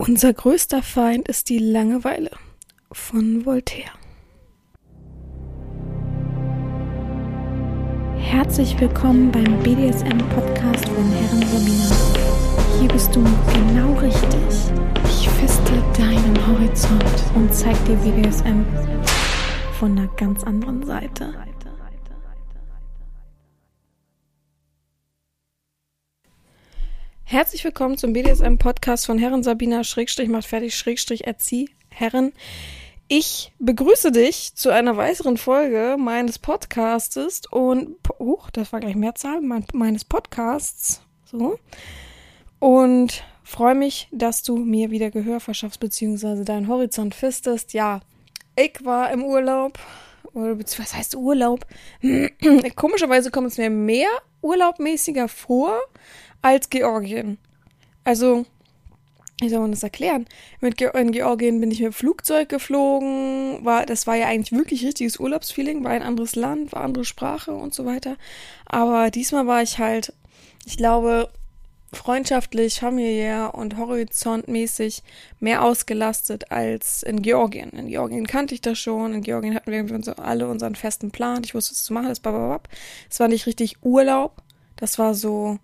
Unser größter Feind ist die Langeweile von Voltaire. Herzlich willkommen beim BDSM-Podcast von Herren Sabina. Hier bist du genau richtig. Ich feste deinen Horizont und zeig dir BDSM von einer ganz anderen Seite. Herzlich willkommen zum BDSM-Podcast von Herren Sabina Schrägstrich macht fertig Schrägstrich erzieh Herren. Ich begrüße dich zu einer weiteren Folge meines Podcastes und, oh, das war gleich Mehrzahl, mein, meines Podcasts, so. Und freue mich, dass du mir wieder Gehör verschaffst, beziehungsweise deinen Horizont fistest. Ja, ich war im Urlaub, oder was heißt Urlaub? Komischerweise kommt es mir mehr urlaubmäßiger vor, als Georgien. Also, wie soll man das erklären? Mit in Georgien bin ich mit Flugzeug geflogen, war, das war ja eigentlich wirklich richtiges Urlaubsfeeling, war ein anderes Land, war andere Sprache und so weiter. Aber diesmal war ich halt, ich glaube, freundschaftlich, familiär und horizontmäßig mehr ausgelastet als in Georgien. In Georgien kannte ich das schon. In Georgien hatten wir so alle unseren festen Plan. Ich wusste, was zu machen. Das, bababab. das war nicht richtig Urlaub. Das war so,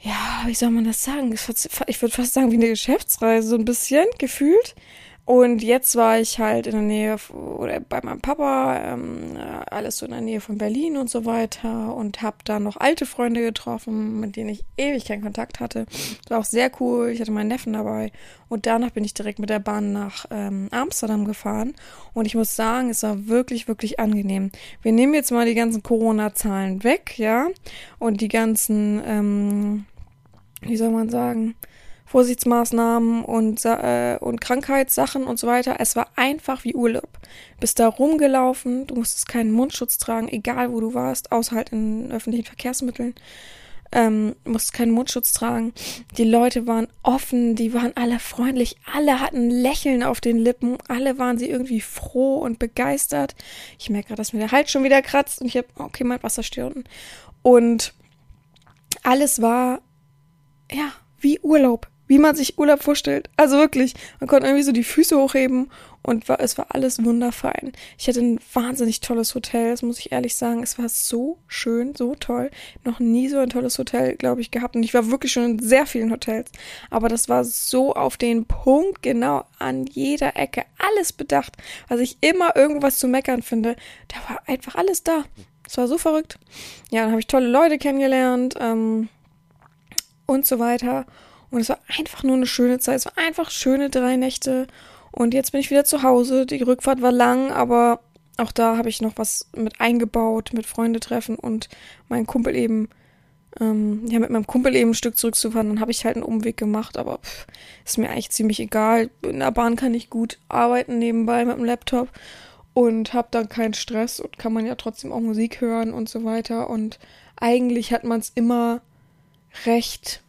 ja, wie soll man das sagen? Ich würde fast sagen, wie eine Geschäftsreise, so ein bisschen gefühlt. Und jetzt war ich halt in der Nähe oder bei meinem Papa, ähm, alles so in der Nähe von Berlin und so weiter und habe da noch alte Freunde getroffen, mit denen ich ewig keinen Kontakt hatte. Das war auch sehr cool. Ich hatte meinen Neffen dabei und danach bin ich direkt mit der Bahn nach ähm, Amsterdam gefahren und ich muss sagen, es war wirklich wirklich angenehm. Wir nehmen jetzt mal die ganzen Corona-Zahlen weg, ja, und die ganzen, ähm, wie soll man sagen? Vorsichtsmaßnahmen und, äh, und Krankheitssachen und so weiter. Es war einfach wie Urlaub. Bist da rumgelaufen, du musstest keinen Mundschutz tragen, egal wo du warst, außer halt in öffentlichen Verkehrsmitteln. Ähm, musstest keinen Mundschutz tragen. Die Leute waren offen, die waren alle freundlich, alle hatten Lächeln auf den Lippen, alle waren sie irgendwie froh und begeistert. Ich merke gerade, dass mir der Hals schon wieder kratzt und ich habe, okay, mein Wasser steht Und alles war, ja, wie Urlaub wie man sich Urlaub vorstellt. Also wirklich, man konnte irgendwie so die Füße hochheben und war, es war alles wunderfein. Ich hatte ein wahnsinnig tolles Hotel, das muss ich ehrlich sagen. Es war so schön, so toll. Noch nie so ein tolles Hotel, glaube ich, gehabt. Und ich war wirklich schon in sehr vielen Hotels. Aber das war so auf den Punkt, genau an jeder Ecke, alles bedacht. Was ich immer irgendwas zu meckern finde, da war einfach alles da. Es war so verrückt. Ja, dann habe ich tolle Leute kennengelernt ähm, und so weiter. Und es war einfach nur eine schöne Zeit. Es war einfach schöne drei Nächte. Und jetzt bin ich wieder zu Hause. Die Rückfahrt war lang, aber auch da habe ich noch was mit eingebaut, mit Freunde treffen und mein Kumpel eben, ähm, ja, mit meinem Kumpel eben ein Stück zurückzufahren. Dann habe ich halt einen Umweg gemacht, aber pff, ist mir eigentlich ziemlich egal. In der Bahn kann ich gut arbeiten nebenbei mit dem Laptop und habe dann keinen Stress und kann man ja trotzdem auch Musik hören und so weiter. Und eigentlich hat man es immer recht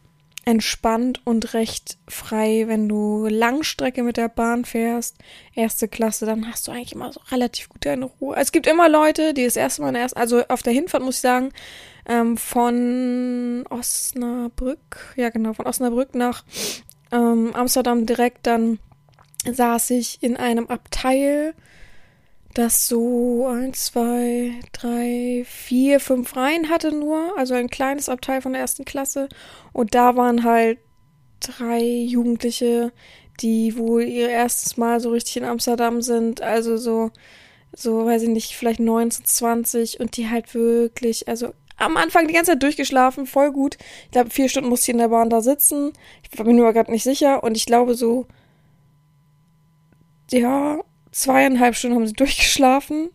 entspannt und recht frei, wenn du Langstrecke mit der Bahn fährst, erste Klasse, dann hast du eigentlich immer so relativ gut deine Ruhe. Es gibt immer Leute, die das erste Mal erst, also auf der Hinfahrt muss ich sagen, ähm, von Osnabrück, ja genau, von Osnabrück nach ähm, Amsterdam direkt, dann saß ich in einem Abteil, das so eins, zwei, drei, vier, fünf Reihen hatte nur, also ein kleines Abteil von der ersten Klasse. Und da waren halt drei Jugendliche, die wohl ihr erstes Mal so richtig in Amsterdam sind, also so, so, weiß ich nicht, vielleicht 19, 20 und die halt wirklich, also am Anfang die ganze Zeit durchgeschlafen, voll gut. Ich glaube, vier Stunden musste ich in der Bahn da sitzen. Ich war mir nur gerade nicht sicher und ich glaube so, ja, zweieinhalb Stunden haben sie durchgeschlafen.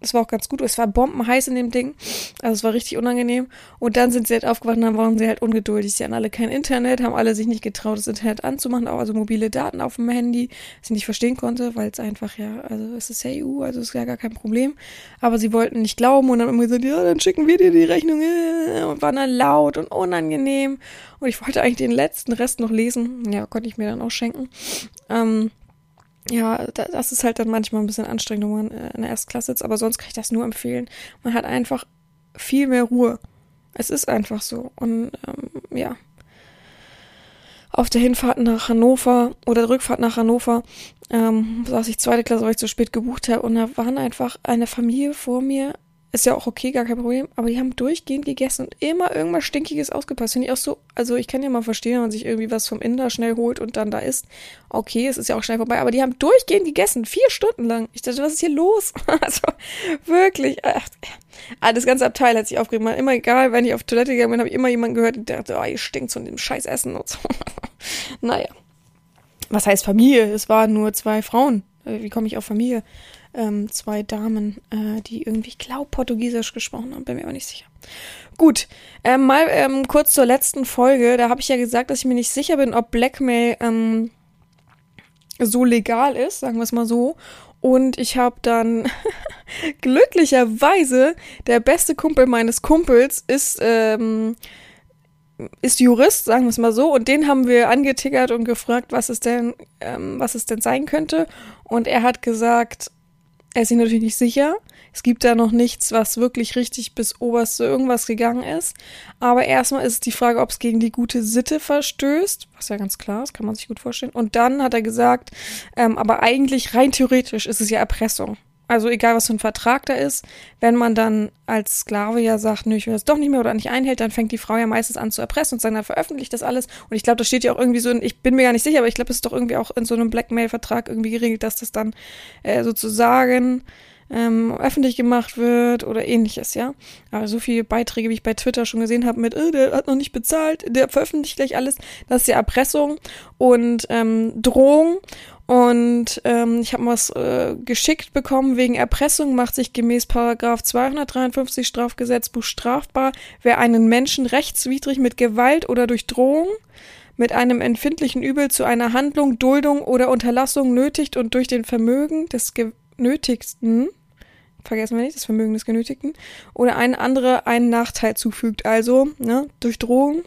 Das war auch ganz gut. Es war bombenheiß in dem Ding. Also es war richtig unangenehm. Und dann sind sie halt aufgewacht und dann waren sie halt ungeduldig. Sie hatten alle kein Internet, haben alle sich nicht getraut, das Internet anzumachen, auch also mobile Daten auf dem Handy, was ich nicht verstehen konnte, weil es einfach ja, also es ist ja EU, also es ist ja gar kein Problem. Aber sie wollten nicht glauben und dann haben immer gesagt, ja, dann schicken wir dir die Rechnung äh, und waren dann laut und unangenehm. Und ich wollte eigentlich den letzten Rest noch lesen. Ja, konnte ich mir dann auch schenken. Ähm, ja, das ist halt dann manchmal ein bisschen anstrengend, wenn man äh, in der Erstklasse sitzt, aber sonst kann ich das nur empfehlen. Man hat einfach viel mehr Ruhe. Es ist einfach so. Und ähm, ja. auf der Hinfahrt nach Hannover oder der Rückfahrt nach Hannover ähm, saß ich zweite Klasse, weil ich zu spät gebucht habe und da waren einfach eine Familie vor mir. Ist ja auch okay, gar kein Problem, aber die haben durchgehend gegessen und immer irgendwas Stinkiges ausgepasst. Finde ich auch so, also ich kann ja mal verstehen, wenn man sich irgendwie was vom Inder schnell holt und dann da isst. Okay, es ist ja auch schnell vorbei, aber die haben durchgehend gegessen, vier Stunden lang. Ich dachte, was ist hier los? also wirklich, ach, das ganze Abteil hat sich aufgeregt. Immer egal, wenn ich auf Toilette gegangen bin, habe ich immer jemanden gehört, der dachte, oh, ihr stinkt von dem scheiß Essen und so. naja. Was heißt Familie? Es waren nur zwei Frauen. Äh, wie komme ich auf Familie? Ähm, zwei Damen, äh, die irgendwie, ich glaube, Portugiesisch gesprochen haben, bin mir aber nicht sicher. Gut, ähm, mal ähm, kurz zur letzten Folge. Da habe ich ja gesagt, dass ich mir nicht sicher bin, ob Blackmail ähm, so legal ist, sagen wir es mal so. Und ich habe dann glücklicherweise der beste Kumpel meines Kumpels ist ähm, ist Jurist, sagen wir es mal so, und den haben wir angetickert und gefragt, was es denn, ähm, was es denn sein könnte. Und er hat gesagt, er ist sich natürlich nicht sicher. Es gibt da noch nichts, was wirklich richtig bis oberste irgendwas gegangen ist. Aber erstmal ist es die Frage, ob es gegen die gute Sitte verstößt, was ja ganz klar ist, kann man sich gut vorstellen. Und dann hat er gesagt, ähm, aber eigentlich rein theoretisch ist es ja Erpressung. Also egal, was für ein Vertrag da ist, wenn man dann als Sklave ja sagt, nö, ich will das doch nicht mehr oder nicht einhält, dann fängt die Frau ja meistens an zu erpressen und sagen, dann veröffentlicht das alles. Und ich glaube, das steht ja auch irgendwie so, in, ich bin mir gar nicht sicher, aber ich glaube, es ist doch irgendwie auch in so einem Blackmail-Vertrag irgendwie geregelt, dass das dann äh, sozusagen ähm, öffentlich gemacht wird oder ähnliches, ja. Aber so viele Beiträge, wie ich bei Twitter schon gesehen habe, mit, äh, der hat noch nicht bezahlt, der veröffentlicht gleich alles, das ist ja Erpressung und ähm, Drohung. Und ähm, ich habe was äh, geschickt bekommen wegen Erpressung, macht sich gemäß Paragraph 253 Strafgesetzbuch strafbar, wer einen Menschen rechtswidrig mit Gewalt oder durch Drohung mit einem empfindlichen Übel zu einer Handlung, Duldung oder Unterlassung nötigt und durch den Vermögen des Genötigten, vergessen wir nicht, das Vermögen des Genötigten, oder ein anderer einen Nachteil zufügt. Also, ne, durch Drohung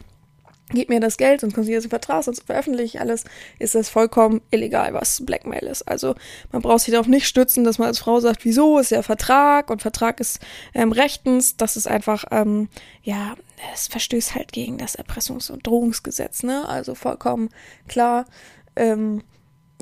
gib mir das Geld, sonst konntest du den Vertrag, sonst veröffentliche ich alles, ist das vollkommen illegal, was Blackmail ist. Also man braucht sich darauf nicht stützen, dass man als Frau sagt, wieso ist ja Vertrag und Vertrag ist ähm, rechtens. Das ist einfach, ähm, ja, es verstößt halt gegen das Erpressungs- und Drohungsgesetz, ne? Also vollkommen klar. Ähm,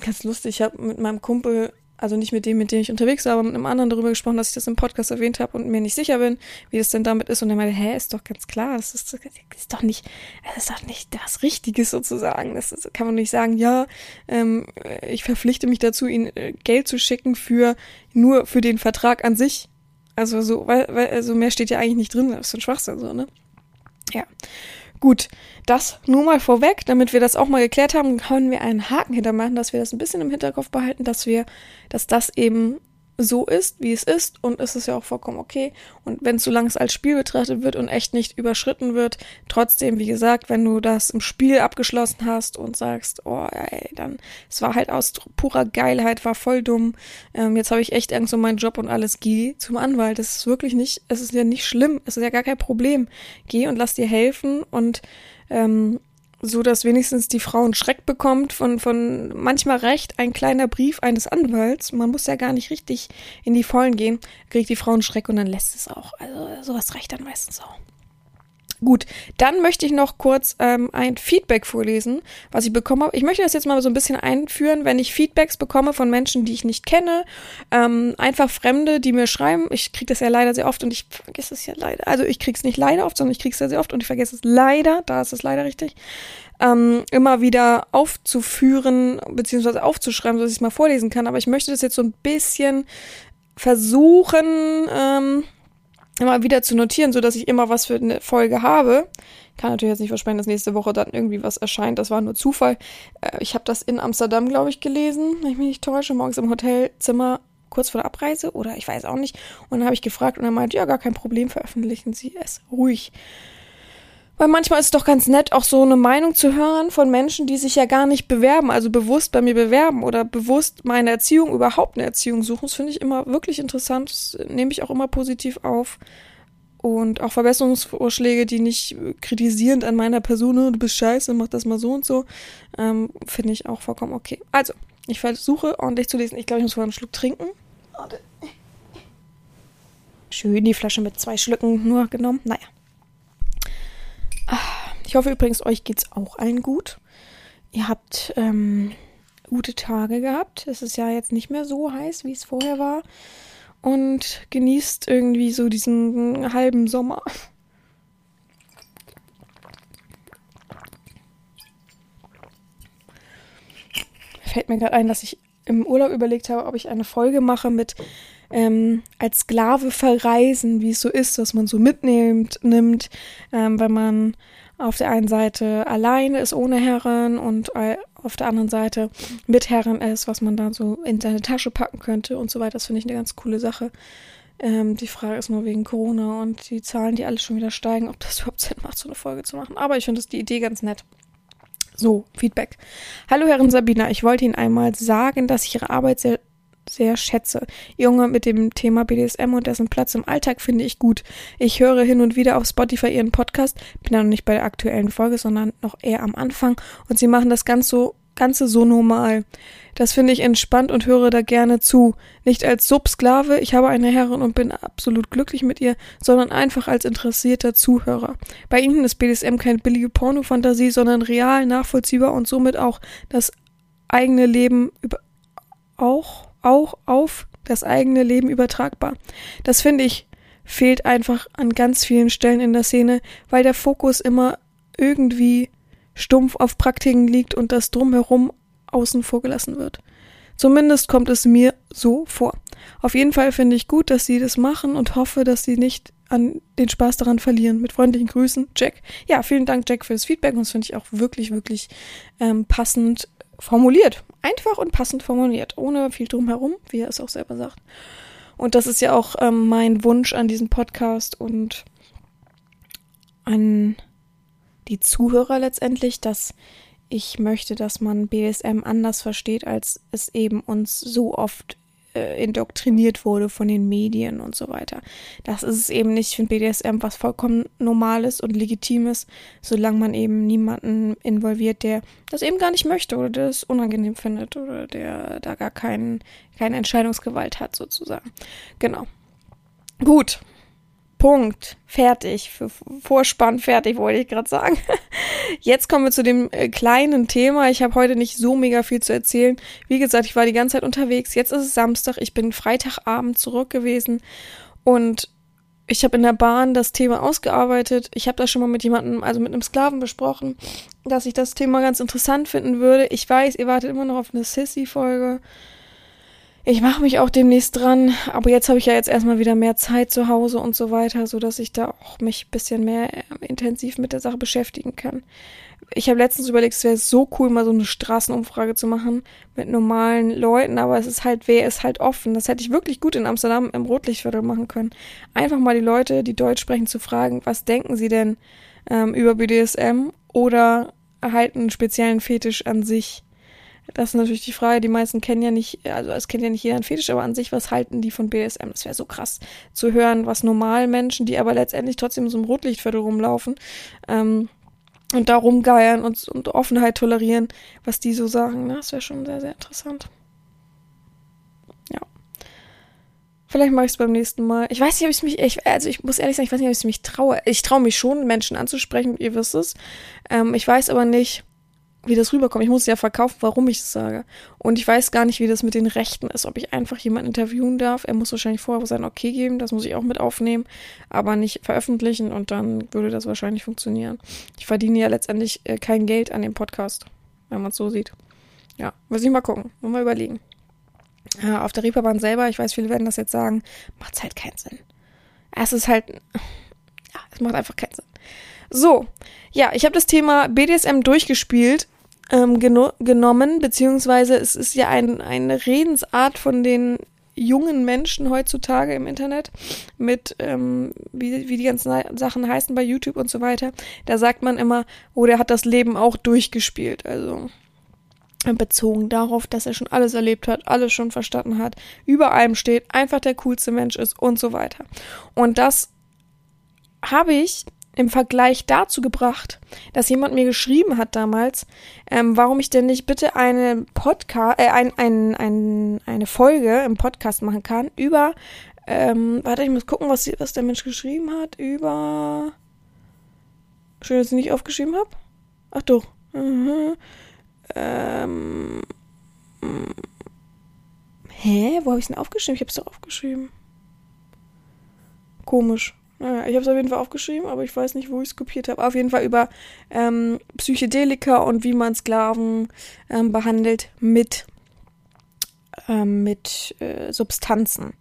ganz lustig, ich habe mit meinem Kumpel also nicht mit dem, mit dem ich unterwegs war, aber mit einem anderen darüber gesprochen, dass ich das im Podcast erwähnt habe und mir nicht sicher bin, wie es denn damit ist. Und er meinte, hä, ist doch ganz klar, das ist, das ist doch nicht, das ist doch nicht das Richtige sozusagen. Das ist, kann man nicht sagen, ja, ähm, ich verpflichte mich dazu, ihnen äh, Geld zu schicken für nur für den Vertrag an sich. Also so, weil, weil also mehr steht ja eigentlich nicht drin, das ist ein Schwachsinn so, ne? Ja. Gut, das nur mal vorweg, damit wir das auch mal geklärt haben, können wir einen Haken hintermachen, dass wir das ein bisschen im Hinterkopf behalten, dass wir, dass das eben so ist, wie es ist und es ist ja auch vollkommen okay. Und wenn es so lange als Spiel betrachtet wird und echt nicht überschritten wird, trotzdem, wie gesagt, wenn du das im Spiel abgeschlossen hast und sagst, oh ey, dann, es war halt aus purer Geilheit, war voll dumm, ähm, jetzt habe ich echt Angst um meinen Job und alles, geh zum Anwalt. Das ist wirklich nicht, es ist ja nicht schlimm, es ist ja gar kein Problem. Geh und lass dir helfen und ähm, so dass wenigstens die Frau einen Schreck bekommt von, von manchmal recht ein kleiner Brief eines Anwalts. Man muss ja gar nicht richtig in die Vollen gehen, kriegt die Frau einen Schreck und dann lässt es auch. Also sowas reicht dann meistens auch. Gut, dann möchte ich noch kurz ähm, ein Feedback vorlesen, was ich bekommen habe. Ich möchte das jetzt mal so ein bisschen einführen, wenn ich Feedbacks bekomme von Menschen, die ich nicht kenne, ähm, einfach Fremde, die mir schreiben. Ich kriege das ja leider sehr oft und ich vergesse es ja leider. Also ich kriege es nicht leider oft, sondern ich kriege es sehr, sehr oft und ich vergesse es leider, da ist es leider richtig, ähm, immer wieder aufzuführen beziehungsweise aufzuschreiben, sodass ich es mal vorlesen kann. Aber ich möchte das jetzt so ein bisschen versuchen, ähm, immer wieder zu notieren, so dass ich immer was für eine Folge habe. Kann natürlich jetzt nicht versprechen, dass nächste Woche dann irgendwie was erscheint. Das war nur Zufall. Äh, ich habe das in Amsterdam, glaube ich, gelesen, wenn ich mich nicht täusche, morgens im Hotelzimmer kurz vor der Abreise oder ich weiß auch nicht. Und dann habe ich gefragt und er meinte, ja, gar kein Problem, veröffentlichen Sie es ruhig. Weil manchmal ist es doch ganz nett, auch so eine Meinung zu hören von Menschen, die sich ja gar nicht bewerben, also bewusst bei mir bewerben oder bewusst meine Erziehung, überhaupt eine Erziehung suchen. Das finde ich immer wirklich interessant. Das nehme ich auch immer positiv auf. Und auch Verbesserungsvorschläge, die nicht kritisierend an meiner Person, oh, du bist scheiße, mach das mal so und so, ähm, finde ich auch vollkommen okay. Also, ich versuche ordentlich zu lesen. Ich glaube, ich muss vorher einen Schluck trinken. Schön die Flasche mit zwei Schlücken nur genommen. Naja. Ich hoffe übrigens, euch geht's auch allen gut. ihr habt ähm, gute Tage gehabt. Es ist ja jetzt nicht mehr so heiß, wie es vorher war. Und genießt irgendwie so diesen halben Sommer. Fällt mir gerade ein, dass ich im Urlaub überlegt habe, ob ich eine Folge mache mit ähm, als Sklave verreisen, wie es so ist, was man so mitnimmt, nimmt, ähm, wenn man auf der einen Seite alleine ist ohne Herren und auf der anderen Seite mit Herren ist, was man dann so in seine Tasche packen könnte und so weiter. Das finde ich eine ganz coole Sache. Ähm, die Frage ist nur wegen Corona und die Zahlen, die alles schon wieder steigen, ob das überhaupt Sinn macht, so eine Folge zu machen. Aber ich finde die Idee ganz nett. So, Feedback. Hallo Herren Sabina, ich wollte Ihnen einmal sagen, dass ich Ihre Arbeit sehr sehr schätze. Junge mit dem Thema BDSM und dessen Platz im Alltag finde ich gut. Ich höre hin und wieder auf Spotify ihren Podcast, bin da noch nicht bei der aktuellen Folge, sondern noch eher am Anfang und sie machen das ganz so, Ganze so normal. Das finde ich entspannt und höre da gerne zu. Nicht als Subsklave, ich habe eine Herrin und bin absolut glücklich mit ihr, sondern einfach als interessierter Zuhörer. Bei ihnen ist BDSM keine billige Pornofantasie, sondern real, nachvollziehbar und somit auch das eigene Leben über auch auch auf das eigene Leben übertragbar. Das finde ich fehlt einfach an ganz vielen Stellen in der Szene, weil der Fokus immer irgendwie stumpf auf Praktiken liegt und das drumherum außen vor gelassen wird. Zumindest kommt es mir so vor. Auf jeden Fall finde ich gut, dass sie das machen und hoffe, dass sie nicht an den Spaß daran verlieren. Mit freundlichen Grüßen, Jack. Ja, vielen Dank, Jack, für das Feedback. Und das finde ich auch wirklich, wirklich ähm, passend formuliert. Einfach und passend formuliert, ohne viel drumherum, wie er es auch selber sagt. Und das ist ja auch ähm, mein Wunsch an diesem Podcast und an die Zuhörer letztendlich, dass ich möchte, dass man BSM anders versteht, als es eben uns so oft äh, indoktriniert wurde von den Medien und so weiter. Das ist es eben nicht. Ich finde BDSM was vollkommen Normales und Legitimes, solange man eben niemanden involviert, der das eben gar nicht möchte oder der es unangenehm findet oder der da gar kein, keine Entscheidungsgewalt hat, sozusagen. Genau. Gut. Punkt. Fertig. Für Vorspann fertig, wollte ich gerade sagen. Jetzt kommen wir zu dem äh, kleinen Thema. Ich habe heute nicht so mega viel zu erzählen. Wie gesagt, ich war die ganze Zeit unterwegs. Jetzt ist es Samstag. Ich bin Freitagabend zurück gewesen und ich habe in der Bahn das Thema ausgearbeitet. Ich habe das schon mal mit jemandem, also mit einem Sklaven besprochen, dass ich das Thema ganz interessant finden würde. Ich weiß, ihr wartet immer noch auf eine Sissy-Folge. Ich mache mich auch demnächst dran, aber jetzt habe ich ja jetzt erstmal wieder mehr Zeit zu Hause und so weiter, so dass ich da auch mich ein bisschen mehr äh, intensiv mit der Sache beschäftigen kann. Ich habe letztens überlegt, es wäre so cool, mal so eine Straßenumfrage zu machen mit normalen Leuten, aber es ist halt, wer ist halt offen. Das hätte ich wirklich gut in Amsterdam im Rotlichtviertel machen können. Einfach mal die Leute, die Deutsch sprechen, zu fragen, was denken sie denn ähm, über BDSM oder erhalten einen speziellen Fetisch an sich das ist natürlich die Frage, die meisten kennen ja nicht, also es kennt ja nicht jeder ein Fetisch, aber an sich, was halten die von BSM? Das wäre so krass zu hören, was normal Menschen, die aber letztendlich trotzdem so einem Rotlichtviertel rumlaufen, ähm, und da rumgeiern und, und Offenheit tolerieren, was die so sagen. Ne? Das wäre schon sehr, sehr interessant. Ja. Vielleicht mache ich es beim nächsten Mal. Ich weiß nicht, ob ich mich, ich, also ich muss ehrlich sagen, ich weiß nicht, ob ich mich traue. Ich traue mich schon, Menschen anzusprechen, ihr wisst es. Ähm, ich weiß aber nicht, wie das rüberkommt. Ich muss es ja verkaufen, warum ich es sage. Und ich weiß gar nicht, wie das mit den Rechten ist, ob ich einfach jemanden interviewen darf. Er muss wahrscheinlich vorher sein Okay geben, das muss ich auch mit aufnehmen, aber nicht veröffentlichen und dann würde das wahrscheinlich funktionieren. Ich verdiene ja letztendlich äh, kein Geld an dem Podcast, wenn man es so sieht. Ja, muss ich mal gucken, muss mal überlegen. Äh, auf der Reeperbahn selber, ich weiß, viele werden das jetzt sagen, macht es halt keinen Sinn. Es ist halt, ja, es macht einfach keinen Sinn. So, ja, ich habe das Thema BDSM durchgespielt, ähm, geno genommen, beziehungsweise es ist ja ein, eine Redensart von den jungen Menschen heutzutage im Internet mit, ähm, wie, wie die ganzen Sachen heißen bei YouTube und so weiter. Da sagt man immer, oh, der hat das Leben auch durchgespielt. Also bezogen darauf, dass er schon alles erlebt hat, alles schon verstanden hat, über allem steht, einfach der coolste Mensch ist und so weiter. Und das habe ich im Vergleich dazu gebracht, dass jemand mir geschrieben hat damals, ähm, warum ich denn nicht bitte eine Podcast, äh, ein, ein, ein, eine Folge im Podcast machen kann über, ähm, warte, ich muss gucken, was, was der Mensch geschrieben hat, über, schön, dass ich nicht aufgeschrieben habe. Ach doch. Mhm. ähm, hä, wo habe ich es denn aufgeschrieben? Ich habe es doch aufgeschrieben. Komisch. Naja, ich habe es auf jeden Fall aufgeschrieben, aber ich weiß nicht, wo ich es kopiert habe. Auf jeden Fall über ähm, Psychedelika und wie man Sklaven ähm, behandelt mit, ähm, mit äh, Substanzen.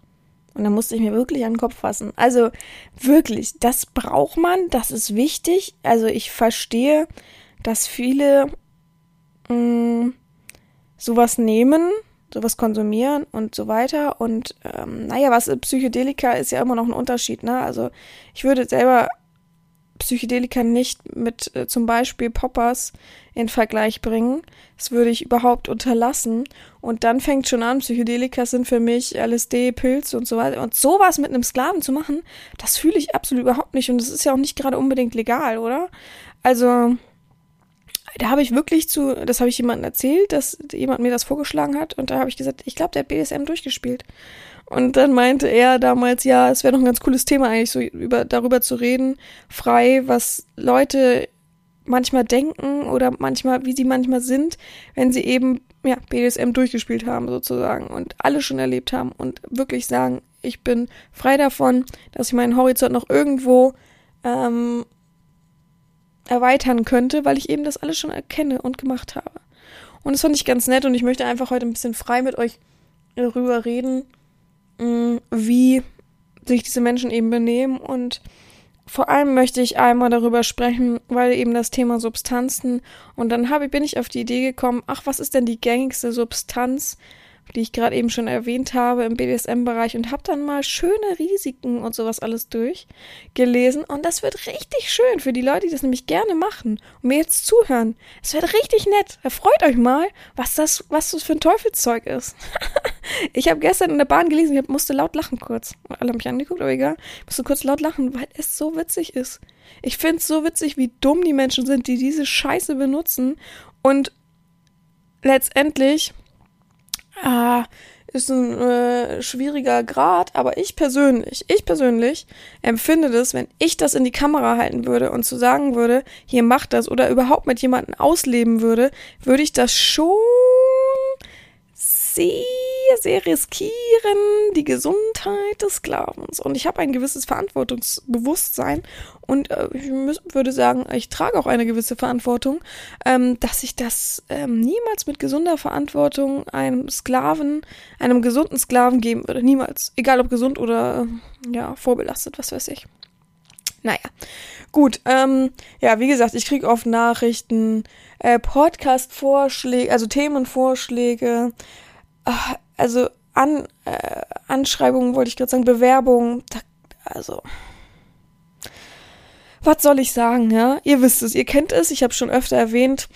Und da musste ich mir wirklich an den Kopf fassen. Also wirklich, das braucht man, das ist wichtig. Also ich verstehe, dass viele mh, mm, sowas nehmen, sowas konsumieren und so weiter. Und ähm, naja, was Psychedelika ist ja immer noch ein Unterschied, ne? Also ich würde selber Psychedelika nicht mit äh, zum Beispiel Poppers in Vergleich bringen. Das würde ich überhaupt unterlassen. Und dann fängt schon an, Psychedelika sind für mich LSD, Pilz und so weiter. Und sowas mit einem Sklaven zu machen, das fühle ich absolut überhaupt nicht. Und das ist ja auch nicht gerade unbedingt legal, oder? Also, da habe ich wirklich zu, das habe ich jemandem erzählt, dass jemand mir das vorgeschlagen hat und da habe ich gesagt, ich glaube, der hat BSM durchgespielt. Und dann meinte er damals, ja, es wäre noch ein ganz cooles Thema eigentlich, so über, darüber zu reden, frei, was Leute manchmal denken oder manchmal, wie sie manchmal sind, wenn sie eben, ja, BDSM durchgespielt haben sozusagen und alle schon erlebt haben und wirklich sagen, ich bin frei davon, dass ich meinen Horizont noch irgendwo ähm, erweitern könnte, weil ich eben das alles schon erkenne und gemacht habe. Und das fand ich ganz nett und ich möchte einfach heute ein bisschen frei mit euch darüber reden, mm, wie sich diese Menschen eben benehmen und vor allem möchte ich einmal darüber sprechen, weil eben das Thema Substanzen und dann habe, bin ich auf die Idee gekommen, ach, was ist denn die gängigste Substanz, die ich gerade eben schon erwähnt habe im BDSM-Bereich und habe dann mal schöne Risiken und sowas alles durchgelesen. Und das wird richtig schön für die Leute, die das nämlich gerne machen und mir jetzt zuhören. Es wird richtig nett. Freut euch mal, was das, was das für ein Teufelszeug ist. ich habe gestern in der Bahn gelesen, ich musste laut lachen kurz. Alle haben mich angeguckt, aber egal. Ich musste kurz laut lachen, weil es so witzig ist. Ich finde es so witzig, wie dumm die Menschen sind, die diese Scheiße benutzen und letztendlich ah, ist ein äh, schwieriger Grad, aber ich persönlich, ich persönlich empfinde das, wenn ich das in die Kamera halten würde und zu sagen würde, hier macht das oder überhaupt mit jemandem ausleben würde, würde ich das schon sehr, sehr riskieren, die Gesundheit des Sklavens. Und ich habe ein gewisses Verantwortungsbewusstsein und äh, ich würde sagen, ich trage auch eine gewisse Verantwortung, ähm, dass ich das ähm, niemals mit gesunder Verantwortung einem Sklaven, einem gesunden Sklaven geben würde. Niemals. Egal ob gesund oder ja, vorbelastet, was weiß ich. Naja, gut. Ähm, ja, wie gesagt, ich kriege oft Nachrichten, äh, Podcast-Vorschläge, also Themenvorschläge, ach, also An, äh, Anschreibungen wollte ich gerade sagen, Bewerbungen, also was soll ich sagen, ja? Ihr wisst es, ihr kennt es, ich habe schon öfter erwähnt.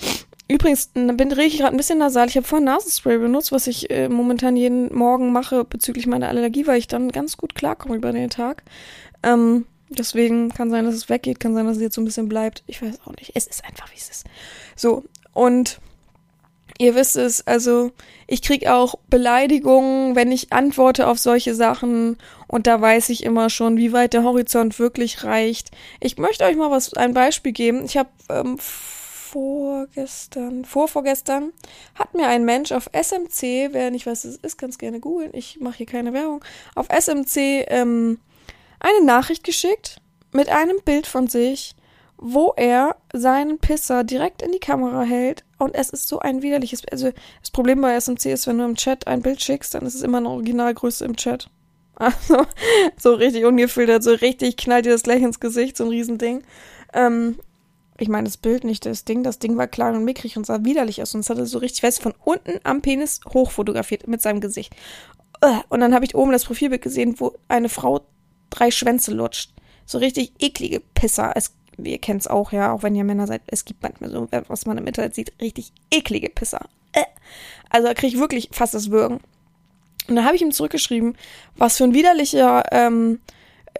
Übrigens, bin rede ich gerade ein bisschen nasal. Ich habe vorhin Nasenspray benutzt, was ich äh, momentan jeden Morgen mache bezüglich meiner Allergie, weil ich dann ganz gut klarkomme über den Tag. Ähm, deswegen kann sein, dass es weggeht, kann sein, dass es jetzt so ein bisschen bleibt. Ich weiß auch nicht. Es ist einfach, wie es ist. So, und Ihr wisst es, also ich krieg auch Beleidigungen, wenn ich antworte auf solche Sachen und da weiß ich immer schon, wie weit der Horizont wirklich reicht. Ich möchte euch mal was ein Beispiel geben. Ich habe ähm, vorgestern, vorvorgestern hat mir ein Mensch auf SMC, wer nicht weiß, es ist, ganz gerne googeln. Ich mache hier keine Werbung. Auf SMC ähm, eine Nachricht geschickt mit einem Bild von sich wo er seinen Pisser direkt in die Kamera hält und es ist so ein widerliches. Also das Problem bei SMC ist, wenn du im Chat ein Bild schickst, dann ist es immer eine Originalgröße im Chat. Also so richtig ungefiltert, so richtig knallt dir das gleich ins Gesicht, so ein Riesending. Ähm, ich meine das Bild nicht, das Ding, das Ding war klein und mickrig und sah widerlich aus und es hatte so richtig fest von unten am Penis hochfotografiert mit seinem Gesicht. Und dann habe ich oben das Profilbild gesehen, wo eine Frau drei Schwänze lutscht. So richtig eklige Pisser. Es ihr kennt es auch, ja, auch wenn ihr Männer seid, es gibt manchmal so, was man im Internet sieht, richtig eklige Pisser. Äh. Also da kriege ich wirklich fast das Würgen. Und dann habe ich ihm zurückgeschrieben, was für ein widerlicher ähm,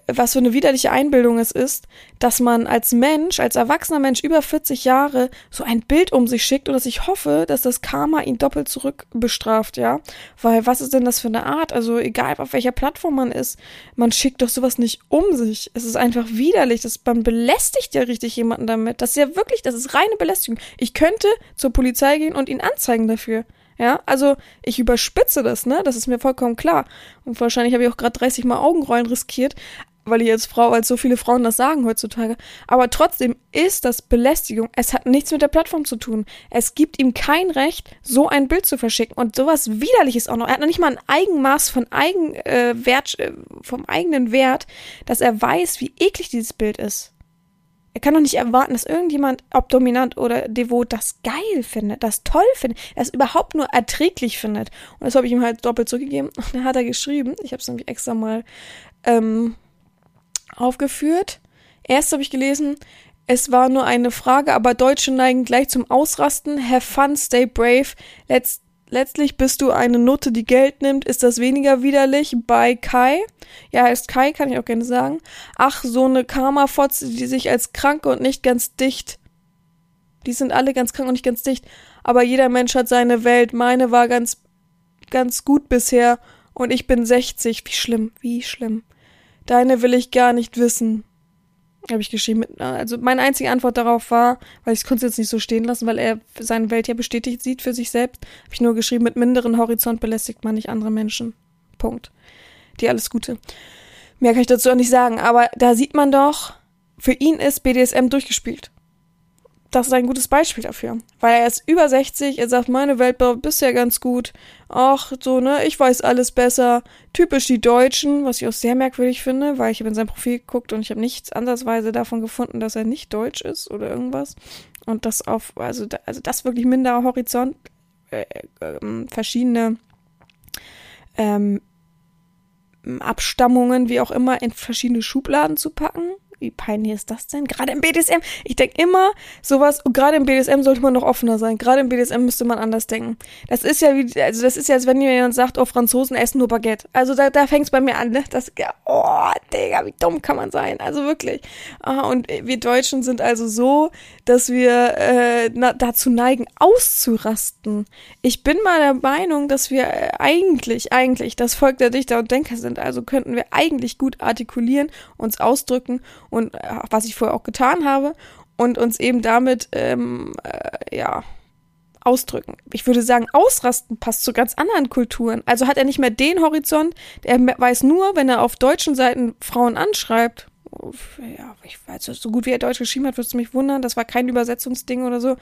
was für eine widerliche Einbildung es ist, dass man als Mensch, als erwachsener Mensch über 40 Jahre so ein Bild um sich schickt und dass ich hoffe, dass das Karma ihn doppelt zurück bestraft, ja. Weil was ist denn das für eine Art? Also egal auf welcher Plattform man ist, man schickt doch sowas nicht um sich. Es ist einfach widerlich. Das, man belästigt ja richtig jemanden damit. Das ist ja wirklich, das ist reine Belästigung. Ich könnte zur Polizei gehen und ihn anzeigen dafür. Ja, also ich überspitze das, ne? Das ist mir vollkommen klar. Und wahrscheinlich habe ich auch gerade 30 Mal Augenrollen riskiert weil ich als Frau, als so viele Frauen das sagen heutzutage. Aber trotzdem ist das Belästigung. Es hat nichts mit der Plattform zu tun. Es gibt ihm kein Recht, so ein Bild zu verschicken. Und sowas Widerliches auch noch. Er hat noch nicht mal ein Eigenmaß von Eigenwert, äh, äh, vom eigenen Wert, dass er weiß, wie eklig dieses Bild ist. Er kann doch nicht erwarten, dass irgendjemand, ob dominant oder devot, das geil findet, das toll findet, es überhaupt nur erträglich findet. Und das habe ich ihm halt doppelt zurückgegeben. Und dann hat er geschrieben, ich habe es nämlich extra mal ähm, aufgeführt. Erst habe ich gelesen, es war nur eine Frage, aber Deutsche neigen gleich zum Ausrasten. Have fun, stay brave. Letzt, letztlich bist du eine Nutte, die Geld nimmt. Ist das weniger widerlich? Bei Kai. Ja, heißt Kai, kann ich auch gerne sagen. Ach, so eine Karma-Fotze, die sich als krank und nicht ganz dicht. Die sind alle ganz krank und nicht ganz dicht. Aber jeder Mensch hat seine Welt. Meine war ganz, ganz gut bisher. Und ich bin 60. Wie schlimm, wie schlimm. Deine will ich gar nicht wissen. Habe ich geschrieben. Also meine einzige Antwort darauf war, weil ich konnte es jetzt nicht so stehen lassen, weil er seine Welt ja bestätigt sieht für sich selbst, habe ich nur geschrieben, mit minderen Horizont belästigt man nicht andere Menschen. Punkt. Dir alles Gute. Mehr kann ich dazu auch nicht sagen, aber da sieht man doch, für ihn ist BDSM durchgespielt das ist ein gutes Beispiel dafür. Weil er ist über 60, er sagt, meine Welt war bisher ganz gut. Ach, so, ne, ich weiß alles besser. Typisch die Deutschen, was ich auch sehr merkwürdig finde, weil ich habe in sein Profil geguckt und ich habe nichts ansatzweise davon gefunden, dass er nicht deutsch ist oder irgendwas. Und das auf, also, also das wirklich minderer Horizont, äh, äh, verschiedene ähm, Abstammungen, wie auch immer, in verschiedene Schubladen zu packen wie peinlich ist das denn? Gerade im BDSM. Ich denke immer, sowas, gerade im BDSM sollte man noch offener sein. Gerade im BDSM müsste man anders denken. Das ist ja wie, also das ist ja, als wenn jemand sagt, oh, Franzosen essen nur Baguette. Also da, da fängt es bei mir an, ne? Das, oh, Digga, wie dumm kann man sein? Also wirklich. Ah, und wir Deutschen sind also so, dass wir äh, na, dazu neigen, auszurasten. Ich bin mal der Meinung, dass wir äh, eigentlich, eigentlich das Volk der Dichter und Denker sind. Also könnten wir eigentlich gut artikulieren, uns ausdrücken und äh, was ich vorher auch getan habe und uns eben damit ähm, äh, ja ausdrücken. Ich würde sagen, ausrasten passt zu ganz anderen Kulturen. Also hat er nicht mehr den Horizont, er weiß nur, wenn er auf deutschen Seiten Frauen anschreibt. Ja, ich weiß, so gut wie er Deutsch geschrieben hat, würdest du mich wundern. Das war kein Übersetzungsding oder so,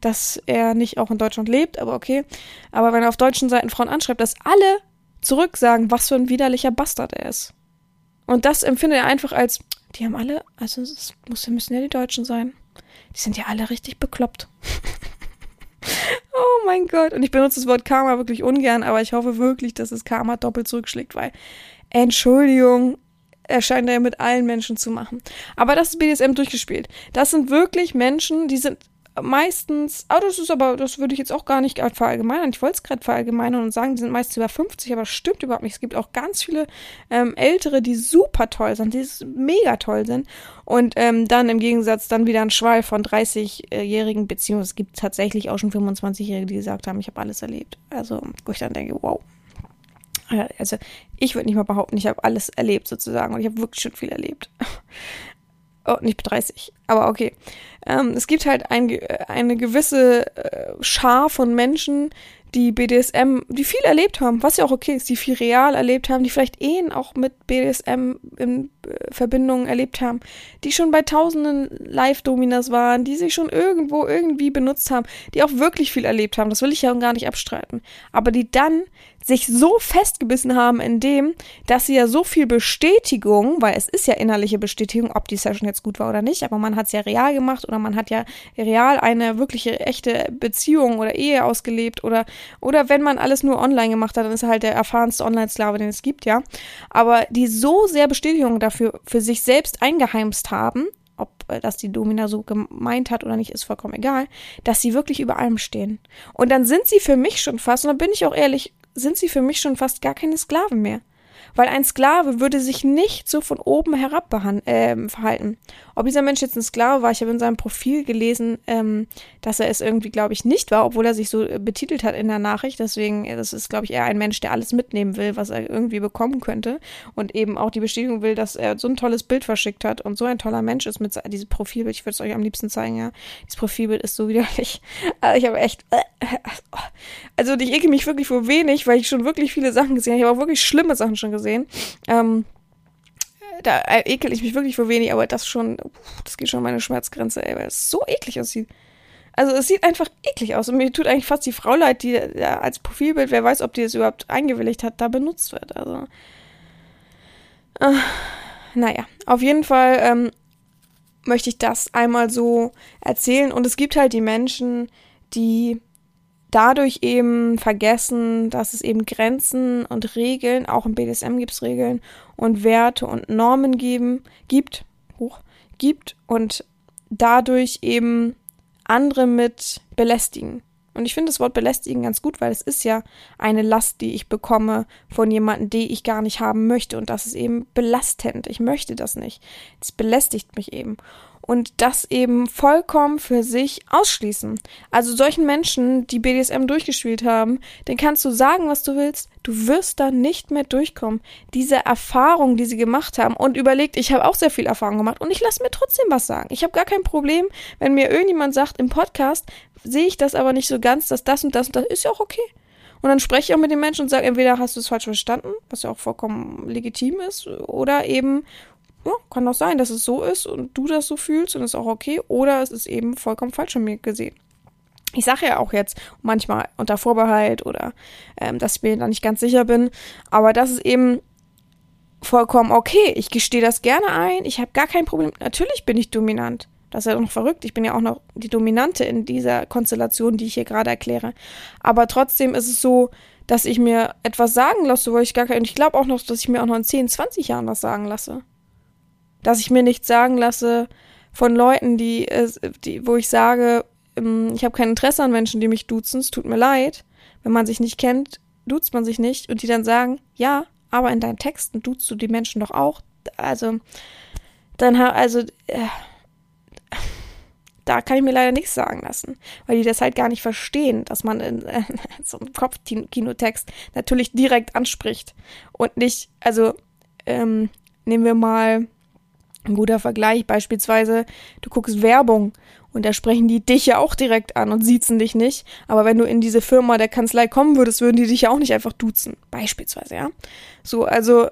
dass er nicht auch in Deutschland lebt, aber okay. Aber wenn er auf deutschen Seiten Frauen anschreibt, dass alle zurücksagen, was für ein widerlicher Bastard er ist. Und das empfindet er einfach als, die haben alle, also es muss, müssen ja die Deutschen sein. Die sind ja alle richtig bekloppt. oh mein Gott. Und ich benutze das Wort Karma wirklich ungern, aber ich hoffe wirklich, dass es Karma doppelt zurückschlägt, weil Entschuldigung, erscheint er ja mit allen Menschen zu machen. Aber das ist BDSM durchgespielt. Das sind wirklich Menschen, die sind meistens, ah, das ist aber, das würde ich jetzt auch gar nicht verallgemeinern. Ich wollte es gerade verallgemeinern und sagen, die sind meistens über 50, aber das stimmt überhaupt nicht. Es gibt auch ganz viele ähm, Ältere, die super toll sind, die mega toll sind. Und ähm, dann im Gegensatz dann wieder ein Schwall von 30-Jährigen, beziehungsweise es gibt tatsächlich auch schon 25-Jährige, die gesagt haben, ich habe alles erlebt. Also, wo ich dann denke, wow. Äh, also, ich würde nicht mal behaupten, ich habe alles erlebt sozusagen und ich habe wirklich schon viel erlebt. Oh, nicht 30, aber okay. Ähm, es gibt halt ein, eine gewisse äh, Schar von Menschen, die BDSM, die viel erlebt haben, was ja auch okay ist, die viel real erlebt haben, die vielleicht Ehen auch mit BDSM in äh, Verbindung erlebt haben, die schon bei tausenden Live-Dominas waren, die sich schon irgendwo irgendwie benutzt haben, die auch wirklich viel erlebt haben, das will ich ja gar nicht abstreiten, aber die dann sich so festgebissen haben in dem, dass sie ja so viel Bestätigung, weil es ist ja innerliche Bestätigung, ob die Session jetzt gut war oder nicht, aber man hat es ja real gemacht oder man hat ja real eine wirkliche echte Beziehung oder Ehe ausgelebt oder oder wenn man alles nur online gemacht hat, dann ist er halt der erfahrenste Online-Sklave, den es gibt, ja. Aber die so sehr Bestätigung dafür für sich selbst eingeheimst haben, ob äh, das die Domina so gemeint hat oder nicht, ist vollkommen egal, dass sie wirklich über allem stehen. Und dann sind sie für mich schon fast, und da bin ich auch ehrlich, sind sie für mich schon fast gar keine Sklaven mehr. Weil ein Sklave würde sich nicht so von oben herab äh, verhalten. Ob dieser Mensch jetzt ein Sklave war, ich habe in seinem Profil gelesen, ähm, dass er es irgendwie, glaube ich, nicht war, obwohl er sich so äh, betitelt hat in der Nachricht. Deswegen, äh, das ist, glaube ich, eher ein Mensch, der alles mitnehmen will, was er irgendwie bekommen könnte. Und eben auch die Bestätigung will, dass er so ein tolles Bild verschickt hat und so ein toller Mensch ist mit diesem Profilbild. Ich würde es euch am liebsten zeigen, ja. Dieses Profilbild ist so widerlich. Also ich habe echt. Also ich ekel mich wirklich vor wenig, weil ich schon wirklich viele Sachen gesehen habe. Ich habe auch wirklich schlimme Sachen schon gesehen. Ähm, da ekel ich mich wirklich für wenig, aber das schon, das geht schon meine Schmerzgrenze, ey, weil es so eklig aussieht. Also es sieht einfach eklig aus und mir tut eigentlich fast die Frau leid, die ja, als Profilbild, wer weiß, ob die das überhaupt eingewilligt hat, da benutzt wird. Also, äh, naja, auf jeden Fall ähm, möchte ich das einmal so erzählen und es gibt halt die Menschen, die dadurch eben vergessen, dass es eben Grenzen und Regeln, auch im BDSM gibt es Regeln und Werte und Normen geben, gibt, hoch, gibt und dadurch eben andere mit belästigen. Und ich finde das Wort belästigen ganz gut, weil es ist ja eine Last, die ich bekomme von jemandem, die ich gar nicht haben möchte. Und das ist eben belastend. Ich möchte das nicht. Es belästigt mich eben und das eben vollkommen für sich ausschließen. Also solchen Menschen, die BDSM durchgespielt haben, den kannst du sagen, was du willst, du wirst da nicht mehr durchkommen. Diese Erfahrung, die sie gemacht haben und überlegt, ich habe auch sehr viel Erfahrung gemacht und ich lasse mir trotzdem was sagen. Ich habe gar kein Problem, wenn mir irgendjemand sagt im Podcast, sehe ich das aber nicht so ganz, dass das und das und das ist ja auch okay. Und dann spreche ich auch mit den Menschen und sage, entweder hast du es falsch verstanden, was ja auch vollkommen legitim ist, oder eben, ja, kann doch sein, dass es so ist und du das so fühlst und ist auch okay. Oder es ist eben vollkommen falsch von mir gesehen. Ich sage ja auch jetzt manchmal unter Vorbehalt oder ähm, dass ich mir da nicht ganz sicher bin. Aber das ist eben vollkommen okay. Ich gestehe das gerne ein. Ich habe gar kein Problem. Natürlich bin ich dominant. Das ist ja noch verrückt. Ich bin ja auch noch die Dominante in dieser Konstellation, die ich hier gerade erkläre. Aber trotzdem ist es so, dass ich mir etwas sagen lasse, wo ich gar kein. Und ich glaube auch noch, dass ich mir auch noch in 10, 20 Jahren was sagen lasse dass ich mir nichts sagen lasse von Leuten, die, die wo ich sage, ähm, ich habe kein Interesse an Menschen, die mich duzen, es tut mir leid. Wenn man sich nicht kennt, duzt man sich nicht und die dann sagen, ja, aber in deinen Texten duzt du die Menschen doch auch. Also, dann also, äh, da kann ich mir leider nichts sagen lassen, weil die das halt gar nicht verstehen, dass man in äh, so einem Kopfkinotext natürlich direkt anspricht und nicht, also ähm, nehmen wir mal ein guter Vergleich beispielsweise, du guckst Werbung und da sprechen die dich ja auch direkt an und siezen dich nicht. Aber wenn du in diese Firma der Kanzlei kommen würdest, würden die dich ja auch nicht einfach duzen. Beispielsweise, ja. So, also,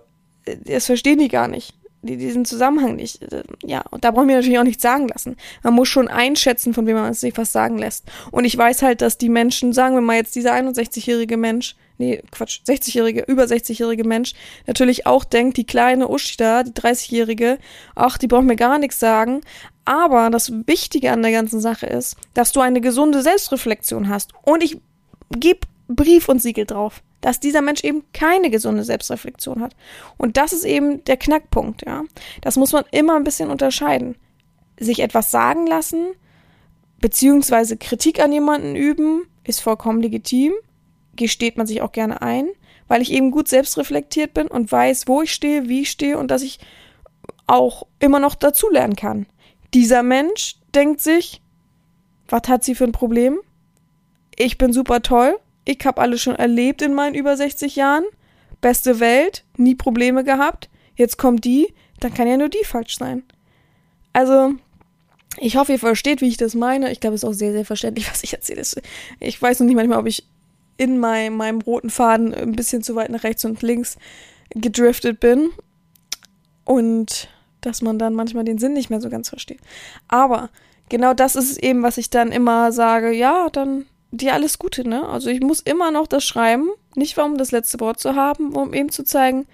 äh, das verstehen die gar nicht. Die, diesen Zusammenhang nicht. Äh, ja, und da brauchen wir natürlich auch nichts sagen lassen. Man muss schon einschätzen, von wem man sich was sagen lässt. Und ich weiß halt, dass die Menschen, sagen wir mal jetzt dieser 61-jährige Mensch, nee, Quatsch, 60-jährige, über 60-jährige Mensch natürlich auch denkt, die kleine Uschi da, die 30-jährige, ach, die braucht mir gar nichts sagen. Aber das Wichtige an der ganzen Sache ist, dass du eine gesunde Selbstreflexion hast. Und ich gebe Brief und Siegel drauf, dass dieser Mensch eben keine gesunde Selbstreflexion hat. Und das ist eben der Knackpunkt, ja. Das muss man immer ein bisschen unterscheiden. Sich etwas sagen lassen, beziehungsweise Kritik an jemanden üben, ist vollkommen legitim gesteht man sich auch gerne ein, weil ich eben gut selbstreflektiert bin und weiß, wo ich stehe, wie ich stehe und dass ich auch immer noch dazulernen kann. Dieser Mensch denkt sich, was hat sie für ein Problem? Ich bin super toll. Ich habe alles schon erlebt in meinen über 60 Jahren. Beste Welt, nie Probleme gehabt. Jetzt kommt die, dann kann ja nur die falsch sein. Also, ich hoffe, ihr versteht, wie ich das meine. Ich glaube, es ist auch sehr, sehr verständlich, was ich erzähle. Ich weiß noch nicht manchmal, ob ich in mein, meinem roten Faden ein bisschen zu weit nach rechts und links gedriftet bin. Und dass man dann manchmal den Sinn nicht mehr so ganz versteht. Aber genau das ist eben, was ich dann immer sage, ja, dann dir alles Gute, ne? Also ich muss immer noch das schreiben, nicht um das letzte Wort zu haben, um eben zu zeigen,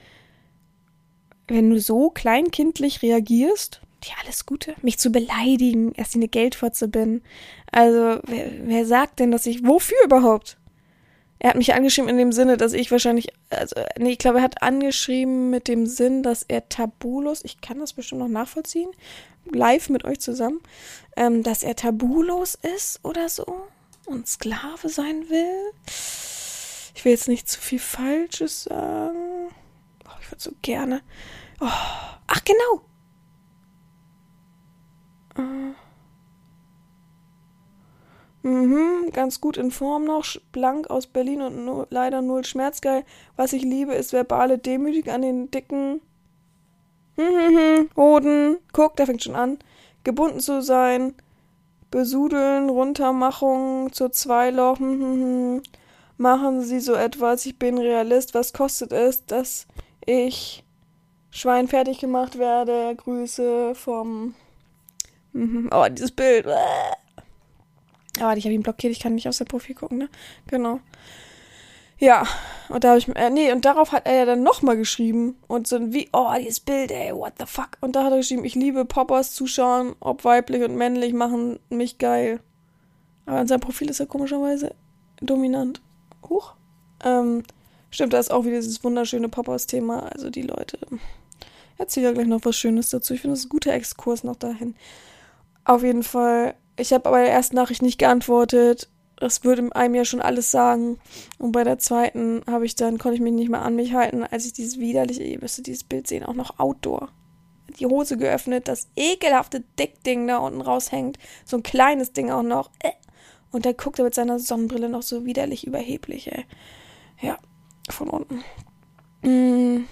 wenn du so kleinkindlich reagierst, dir alles Gute, mich zu beleidigen, erst ich eine Geldfotze bin. Also, wer, wer sagt denn, dass ich, wofür überhaupt? Er hat mich angeschrieben in dem Sinne, dass ich wahrscheinlich, also, nee, ich glaube, er hat angeschrieben mit dem Sinn, dass er tabulos, ich kann das bestimmt noch nachvollziehen, live mit euch zusammen, ähm, dass er tabulos ist oder so und Sklave sein will. Ich will jetzt nicht zu viel Falsches sagen. Oh, ich würde so gerne. Oh, ach, genau. Äh. Mhm, ganz gut in Form noch, blank aus Berlin und no, leider null schmerzgeil. Was ich liebe, ist verbale Demütig an den dicken Hoden. Guck, der fängt schon an. Gebunden zu sein. Besudeln, Runtermachung zur Zweiloch. Machen Sie so etwas. Ich bin Realist. Was kostet es, dass ich Schwein fertig gemacht werde? Grüße vom. Oh, dieses Bild. Aber oh, ich habe ihn blockiert. Ich kann nicht aus dem Profil gucken, ne? Genau. Ja, und da habe ich, äh, nee, und darauf hat er ja dann nochmal geschrieben. Und so wie, oh, dieses Bild, ey, what the fuck. Und da hat er geschrieben, ich liebe Poppers zuschauen, ob weiblich und männlich, machen mich geil. Aber in seinem Profil ist er komischerweise dominant. Huch. Ähm, stimmt, da ist auch wieder dieses wunderschöne Poppers-Thema. Also die Leute. Erzähl ja gleich noch was Schönes dazu. Ich finde, das ist ein guter Exkurs noch dahin. Auf jeden Fall. Ich habe aber der ersten Nachricht nicht geantwortet das würde einem ja schon alles sagen. Und bei der zweiten habe ich dann, konnte ich mich nicht mehr an mich halten, als ich dieses widerliche, ihr müsstet dieses Bild sehen, auch noch Outdoor. Die Hose geöffnet, das ekelhafte Dickding da unten raushängt. So ein kleines Ding auch noch. Äh. Und der guckt mit seiner Sonnenbrille noch so widerlich überheblich, ey. Ja, von unten. Mm.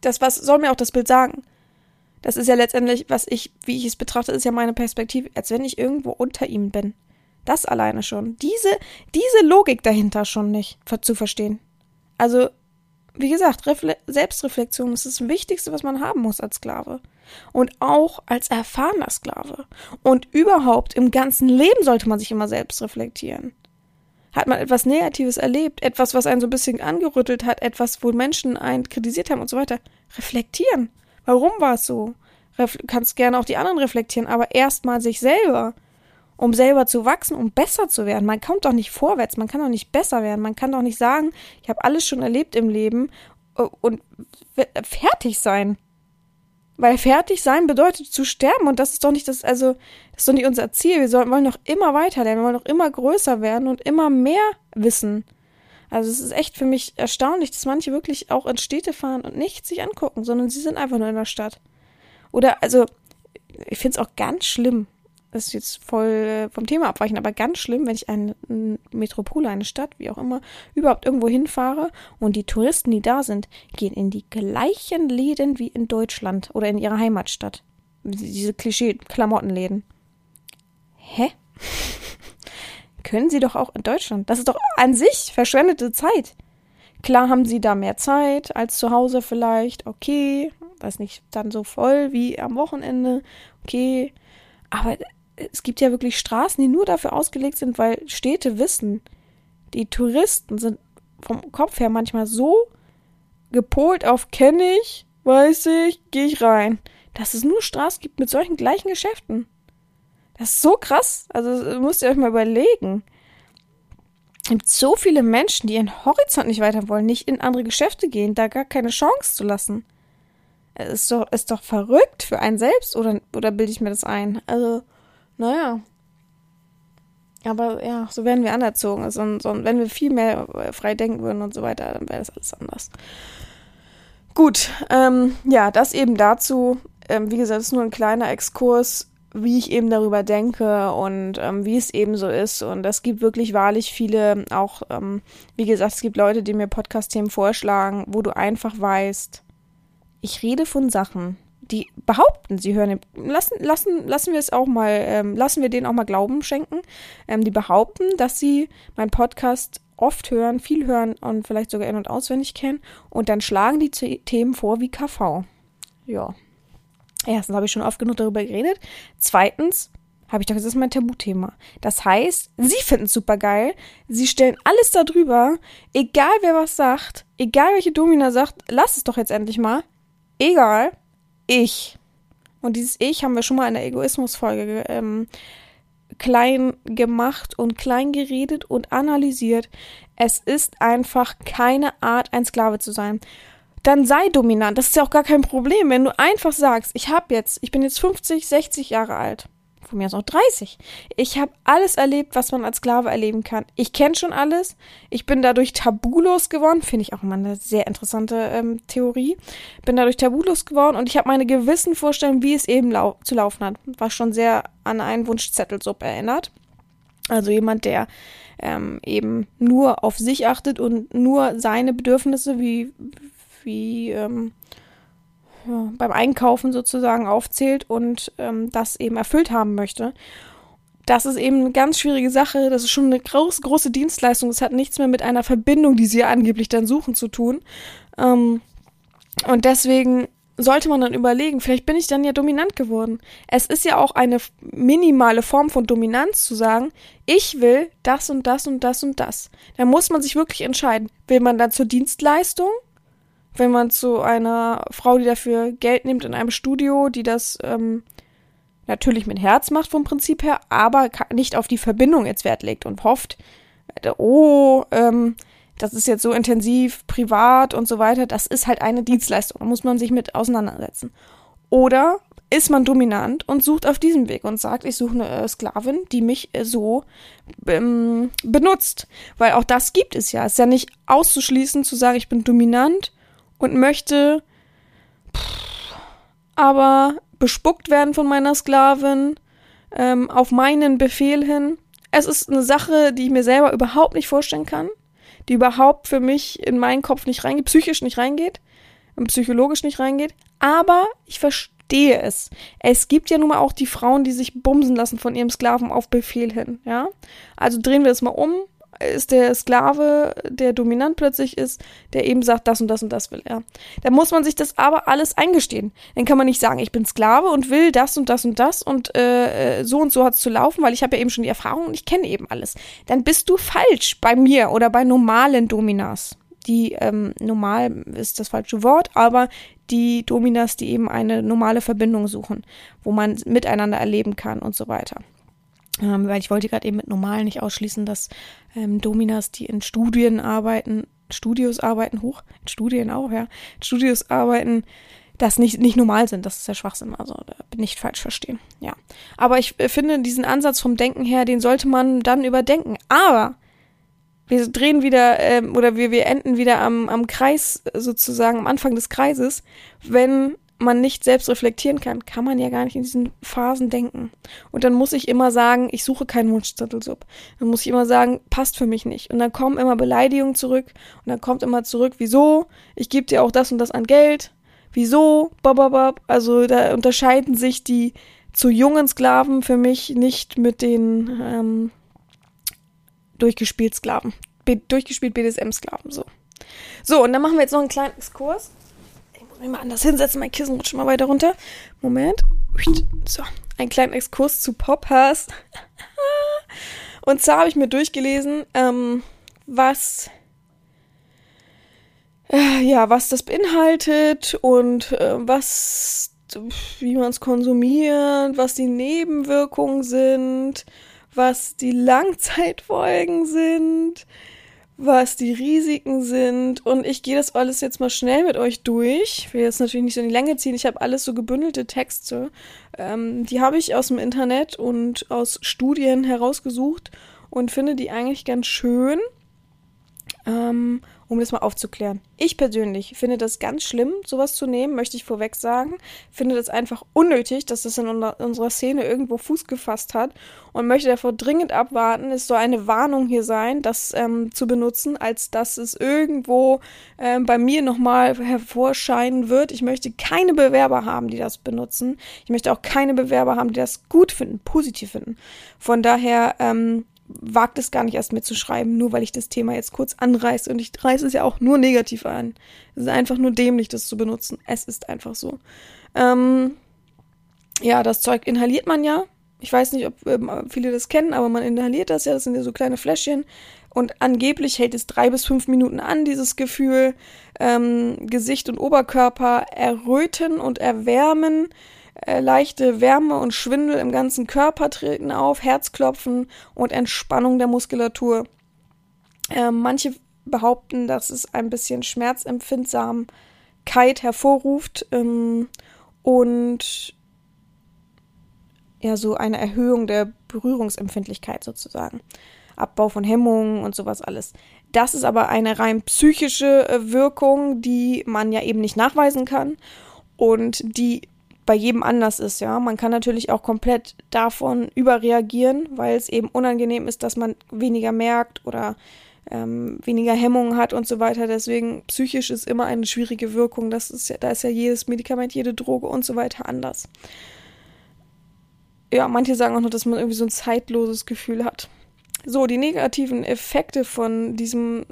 Das, was soll mir auch das Bild sagen? Das ist ja letztendlich, was ich, wie ich es betrachte, ist ja meine Perspektive, als wenn ich irgendwo unter ihm bin. Das alleine schon. Diese, diese Logik dahinter schon nicht zu verstehen. Also, wie gesagt, Refle Selbstreflexion ist das Wichtigste, was man haben muss als Sklave. Und auch als erfahrener Sklave. Und überhaupt im ganzen Leben sollte man sich immer selbst reflektieren. Hat man etwas Negatives erlebt, etwas, was einen so ein bisschen angerüttelt hat, etwas, wo Menschen einen kritisiert haben und so weiter, reflektieren. Warum war es so? Ref kannst gerne auch die anderen reflektieren, aber erstmal sich selber um selber zu wachsen, um besser zu werden. Man kommt doch nicht vorwärts, man kann doch nicht besser werden, man kann doch nicht sagen, ich habe alles schon erlebt im Leben äh, und fertig sein. Weil fertig sein bedeutet zu sterben und das ist doch nicht das, also, das ist doch nicht unser Ziel. Wir sollen, wollen doch immer weiter lernen, wir wollen doch immer größer werden und immer mehr wissen. Also es ist echt für mich erstaunlich, dass manche wirklich auch in Städte fahren und nichts sich angucken, sondern sie sind einfach nur in der Stadt. Oder, also, ich finde es auch ganz schlimm, das ist jetzt voll äh, vom Thema abweichen, aber ganz schlimm, wenn ich eine Metropole, eine Stadt, wie auch immer, überhaupt irgendwo hinfahre und die Touristen, die da sind, gehen in die gleichen Läden wie in Deutschland oder in ihrer Heimatstadt. Diese Klischee-Klamottenläden. Hä? Können sie doch auch in Deutschland. Das ist doch an sich verschwendete Zeit. Klar haben sie da mehr Zeit als zu Hause vielleicht. Okay. Weiß nicht, dann so voll wie am Wochenende. Okay. Aber es gibt ja wirklich Straßen, die nur dafür ausgelegt sind, weil Städte wissen, die Touristen sind vom Kopf her manchmal so gepolt auf kenne ich, weiß ich, gehe ich rein, dass es nur Straßen gibt mit solchen gleichen Geschäften. Das ist so krass. Also müsst ihr euch mal überlegen. Es gibt so viele Menschen, die ihren Horizont nicht weiter wollen, nicht in andere Geschäfte gehen, da gar keine Chance zu lassen. Es ist doch, ist doch verrückt für einen selbst, oder, oder bilde ich mir das ein? Also, naja. Aber ja, so werden wir anerzogen. Also, so, wenn wir viel mehr äh, frei denken würden und so weiter, dann wäre das alles anders. Gut, ähm, ja, das eben dazu. Ähm, wie gesagt, ist nur ein kleiner Exkurs, wie ich eben darüber denke und ähm, wie es eben so ist. Und es gibt wirklich wahrlich viele, auch, ähm, wie gesagt, es gibt Leute, die mir Podcast-Themen vorschlagen, wo du einfach weißt, ich rede von Sachen, die behaupten, sie hören, lassen, lassen, lassen wir es auch mal, ähm, lassen wir denen auch mal Glauben schenken, ähm, die behaupten, dass sie meinen Podcast oft hören, viel hören und vielleicht sogar in- und auswendig kennen und dann schlagen die Themen vor wie KV. Ja. Erstens habe ich schon oft genug darüber geredet. Zweitens habe ich doch, das ist mein Tabuthema. Das heißt, sie finden es super geil. Sie stellen alles darüber. Egal wer was sagt, egal welche Domina sagt, lass es doch jetzt endlich mal. Egal ich. Und dieses Ich haben wir schon mal in der Egoismusfolge ähm, klein gemacht und klein geredet und analysiert. Es ist einfach keine Art, ein Sklave zu sein. Dann sei dominant. Das ist ja auch gar kein Problem, wenn du einfach sagst, ich habe jetzt, ich bin jetzt 50, 60 Jahre alt. von mir aus auch 30. Ich habe alles erlebt, was man als Sklave erleben kann. Ich kenne schon alles. Ich bin dadurch tabulos geworden. Finde ich auch immer eine sehr interessante ähm, Theorie. Bin dadurch tabulos geworden und ich habe meine gewissen Vorstellungen, wie es eben lau zu laufen hat. Was schon sehr an einen Wunschzettelsub erinnert. Also jemand, der ähm, eben nur auf sich achtet und nur seine Bedürfnisse wie, wie ähm, ja, beim Einkaufen sozusagen aufzählt und ähm, das eben erfüllt haben möchte. Das ist eben eine ganz schwierige Sache. Das ist schon eine groß, große Dienstleistung. Es hat nichts mehr mit einer Verbindung, die sie angeblich dann suchen, zu tun. Ähm, und deswegen sollte man dann überlegen, vielleicht bin ich dann ja dominant geworden. Es ist ja auch eine minimale Form von Dominanz zu sagen, ich will das und das und das und das. Da muss man sich wirklich entscheiden. Will man dann zur Dienstleistung wenn man zu einer Frau, die dafür Geld nimmt in einem Studio, die das ähm, natürlich mit Herz macht vom Prinzip her, aber nicht auf die Verbindung jetzt Wert legt und hofft, äh, oh, ähm, das ist jetzt so intensiv, privat und so weiter, das ist halt eine Dienstleistung, da muss man sich mit auseinandersetzen. Oder ist man dominant und sucht auf diesem Weg und sagt, ich suche eine äh, Sklavin, die mich äh, so ähm, benutzt. Weil auch das gibt es ja. Es ist ja nicht auszuschließen zu sagen, ich bin dominant und möchte aber bespuckt werden von meiner Sklavin ähm, auf meinen Befehl hin. Es ist eine Sache, die ich mir selber überhaupt nicht vorstellen kann, die überhaupt für mich in meinen Kopf nicht reingeht, psychisch nicht reingeht, psychologisch nicht reingeht, aber ich verstehe es. Es gibt ja nun mal auch die Frauen, die sich bumsen lassen von ihrem Sklaven auf Befehl hin, ja? Also drehen wir es mal um ist der Sklave, der dominant plötzlich ist, der eben sagt, das und das und das will er. Da muss man sich das aber alles eingestehen. Dann kann man nicht sagen, ich bin Sklave und will das und das und das und äh, äh so und so hat es zu laufen, weil ich habe ja eben schon die Erfahrung und ich kenne eben alles. Dann bist du falsch bei mir oder bei normalen Dominas. Die ähm, normal ist das falsche Wort, aber die Dominas, die eben eine normale Verbindung suchen, wo man miteinander erleben kann und so weiter. Ähm, weil ich wollte gerade eben mit normal nicht ausschließen, dass ähm, Dominas, die in Studien arbeiten, Studios arbeiten, hoch, in Studien auch, ja, Studios arbeiten, das nicht, nicht normal sind. Das ist ja Schwachsinn. Also da bin ich falsch verstehen. Ja. Aber ich äh, finde diesen Ansatz vom Denken her, den sollte man dann überdenken. Aber wir drehen wieder ähm, oder wir, wir enden wieder am, am Kreis sozusagen, am Anfang des Kreises, wenn man nicht selbst reflektieren kann, kann man ja gar nicht in diesen Phasen denken. Und dann muss ich immer sagen, ich suche keinen Wunschzettelsub. Dann muss ich immer sagen, passt für mich nicht. Und dann kommen immer Beleidigungen zurück und dann kommt immer zurück, wieso? Ich gebe dir auch das und das an Geld. Wieso? Bababab. Also da unterscheiden sich die zu jungen Sklaven für mich nicht mit den ähm, durchgespielt Sklaven. Be durchgespielt BDSM-Sklaven, so. So, und dann machen wir jetzt noch einen kleinen Exkurs mich mal anders hinsetzen. Mein Kissen rutscht mal weiter runter. Moment. So, ein kleiner Exkurs zu Poppers. Und zwar habe ich mir durchgelesen, ähm, was äh, ja, was das beinhaltet und äh, was wie man es konsumiert, was die Nebenwirkungen sind, was die Langzeitfolgen sind, was die Risiken sind. Und ich gehe das alles jetzt mal schnell mit euch durch. Ich will jetzt natürlich nicht so in die Länge ziehen. Ich habe alles so gebündelte Texte. Ähm, die habe ich aus dem Internet und aus Studien herausgesucht und finde die eigentlich ganz schön. Ähm, um das mal aufzuklären. Ich persönlich finde das ganz schlimm, sowas zu nehmen, möchte ich vorweg sagen. Finde das einfach unnötig, dass das in unserer Szene irgendwo Fuß gefasst hat und möchte davor dringend abwarten. Es soll eine Warnung hier sein, das ähm, zu benutzen, als dass es irgendwo ähm, bei mir nochmal hervorscheinen wird. Ich möchte keine Bewerber haben, die das benutzen. Ich möchte auch keine Bewerber haben, die das gut finden, positiv finden. Von daher, ähm, wagt es gar nicht erst mitzuschreiben, nur weil ich das Thema jetzt kurz anreiße. Und ich reiße es ja auch nur negativ an. Es ist einfach nur dämlich, das zu benutzen. Es ist einfach so. Ähm, ja, das Zeug inhaliert man ja. Ich weiß nicht, ob ähm, viele das kennen, aber man inhaliert das ja. Das sind ja so kleine Fläschchen. Und angeblich hält es drei bis fünf Minuten an, dieses Gefühl. Ähm, Gesicht und Oberkörper erröten und erwärmen. Äh, leichte Wärme und Schwindel im ganzen Körper treten auf, Herzklopfen und Entspannung der Muskulatur. Äh, manche behaupten, dass es ein bisschen Schmerzempfindsamkeit hervorruft ähm, und ja so eine Erhöhung der Berührungsempfindlichkeit sozusagen. Abbau von Hemmungen und sowas alles. Das ist aber eine rein psychische äh, Wirkung, die man ja eben nicht nachweisen kann und die bei jedem anders ist, ja. Man kann natürlich auch komplett davon überreagieren, weil es eben unangenehm ist, dass man weniger merkt oder ähm, weniger Hemmungen hat und so weiter. Deswegen psychisch ist immer eine schwierige Wirkung. Das ist ja, da ist ja jedes Medikament, jede Droge und so weiter anders. Ja, manche sagen auch noch, dass man irgendwie so ein zeitloses Gefühl hat. So, die negativen Effekte von diesem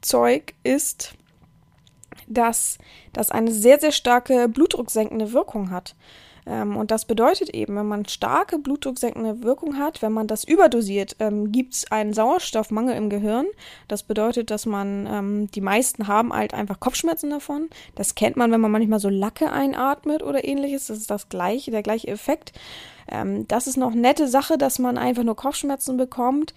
Zeug ist, dass das eine sehr, sehr starke blutdrucksenkende Wirkung hat. Ähm, und das bedeutet eben, wenn man starke blutdrucksenkende Wirkung hat, wenn man das überdosiert, ähm, gibt es einen Sauerstoffmangel im Gehirn. Das bedeutet, dass man, ähm, die meisten haben halt einfach Kopfschmerzen davon. Das kennt man, wenn man manchmal so Lacke einatmet oder ähnliches. Das ist das gleiche, der gleiche Effekt. Ähm, das ist noch nette Sache, dass man einfach nur Kopfschmerzen bekommt.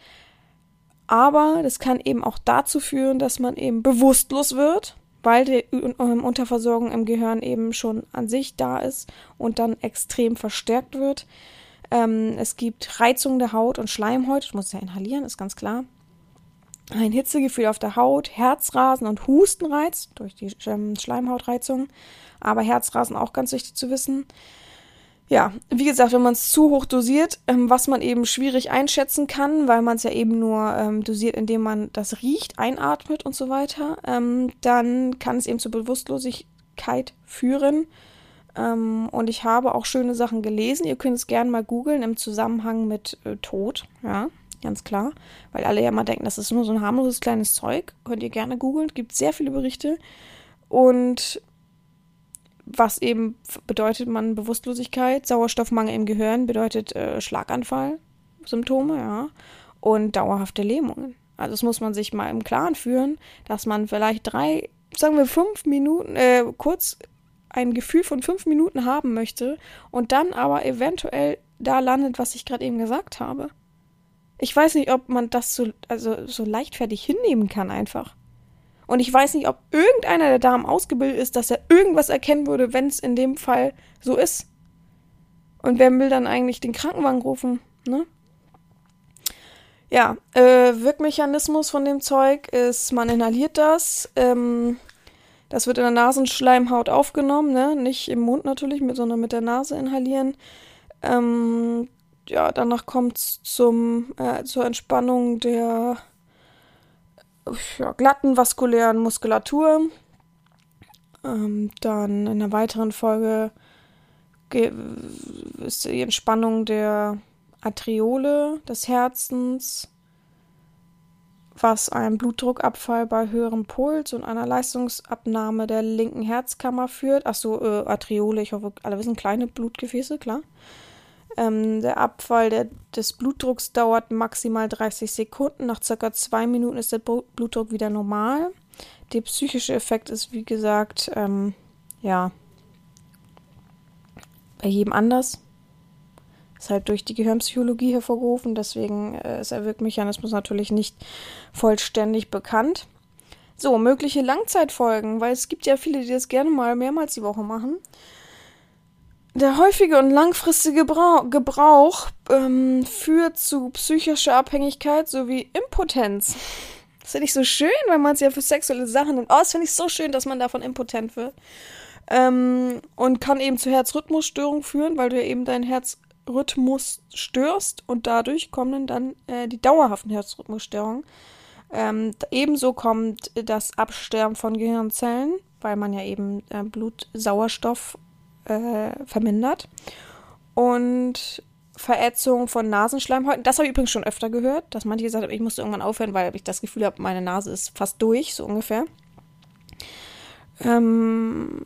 Aber das kann eben auch dazu führen, dass man eben bewusstlos wird weil die ähm, Unterversorgung im Gehirn eben schon an sich da ist und dann extrem verstärkt wird. Ähm, es gibt Reizung der Haut und Schleimhaut, das muss ja inhalieren, ist ganz klar. Ein Hitzegefühl auf der Haut, Herzrasen und Hustenreiz durch die ähm, Schleimhautreizung, aber Herzrasen auch ganz wichtig zu wissen. Ja, wie gesagt, wenn man es zu hoch dosiert, ähm, was man eben schwierig einschätzen kann, weil man es ja eben nur ähm, dosiert, indem man das riecht, einatmet und so weiter, ähm, dann kann es eben zur Bewusstlosigkeit führen. Ähm, und ich habe auch schöne Sachen gelesen. Ihr könnt es gerne mal googeln im Zusammenhang mit äh, Tod, ja, ganz klar. Weil alle ja mal denken, das ist nur so ein harmloses kleines Zeug. Könnt ihr gerne googeln, gibt sehr viele Berichte. Und was eben bedeutet man Bewusstlosigkeit, Sauerstoffmangel im Gehirn bedeutet äh, Schlaganfall, Symptome, ja, und dauerhafte Lähmungen. Also das muss man sich mal im Klaren führen, dass man vielleicht drei, sagen wir fünf Minuten, äh, kurz ein Gefühl von fünf Minuten haben möchte und dann aber eventuell da landet, was ich gerade eben gesagt habe. Ich weiß nicht, ob man das so, also so leichtfertig hinnehmen kann einfach. Und ich weiß nicht, ob irgendeiner der Damen ausgebildet ist, dass er irgendwas erkennen würde, wenn es in dem Fall so ist. Und wer will dann eigentlich den Krankenwagen rufen, ne? Ja, äh, Wirkmechanismus von dem Zeug ist, man inhaliert das. Ähm, das wird in der Nasenschleimhaut aufgenommen, ne? Nicht im Mund natürlich, mit, sondern mit der Nase inhalieren. Ähm, ja, danach kommt es äh, zur Entspannung der ja, glatten vaskulären Muskulatur. Ähm, dann in einer weiteren Folge ist die Entspannung der Arteriole des Herzens, was einem Blutdruckabfall bei höherem Puls und einer Leistungsabnahme der linken Herzkammer führt. Achso, äh, Arteriole, ich hoffe, alle wissen, kleine Blutgefäße, klar. Ähm, der Abfall der, des Blutdrucks dauert maximal 30 Sekunden. Nach circa zwei Minuten ist der Blutdruck wieder normal. Der psychische Effekt ist, wie gesagt, ähm, ja, bei jedem anders. Ist halt durch die Gehirnpsychologie hervorgerufen, deswegen äh, ist der Wirkmechanismus natürlich nicht vollständig bekannt. So, mögliche Langzeitfolgen, weil es gibt ja viele, die das gerne mal mehrmals die Woche machen. Der häufige und langfristige Gebrauch, ähm, führt zu psychischer Abhängigkeit sowie Impotenz. Das finde ich so schön, wenn man es ja für sexuelle Sachen nimmt. Oh, das finde ich so schön, dass man davon impotent wird. Ähm, und kann eben zu Herzrhythmusstörungen führen, weil du ja eben deinen Herzrhythmus störst und dadurch kommen dann äh, die dauerhaften Herzrhythmusstörungen. Ähm, ebenso kommt das Absterben von Gehirnzellen, weil man ja eben äh, Blutsauerstoff äh, vermindert. Und Verätzung von Nasenschleimhäuten. Das habe ich übrigens schon öfter gehört, dass manche gesagt haben, ich musste irgendwann aufhören, weil ich das Gefühl habe, meine Nase ist fast durch, so ungefähr. Ähm,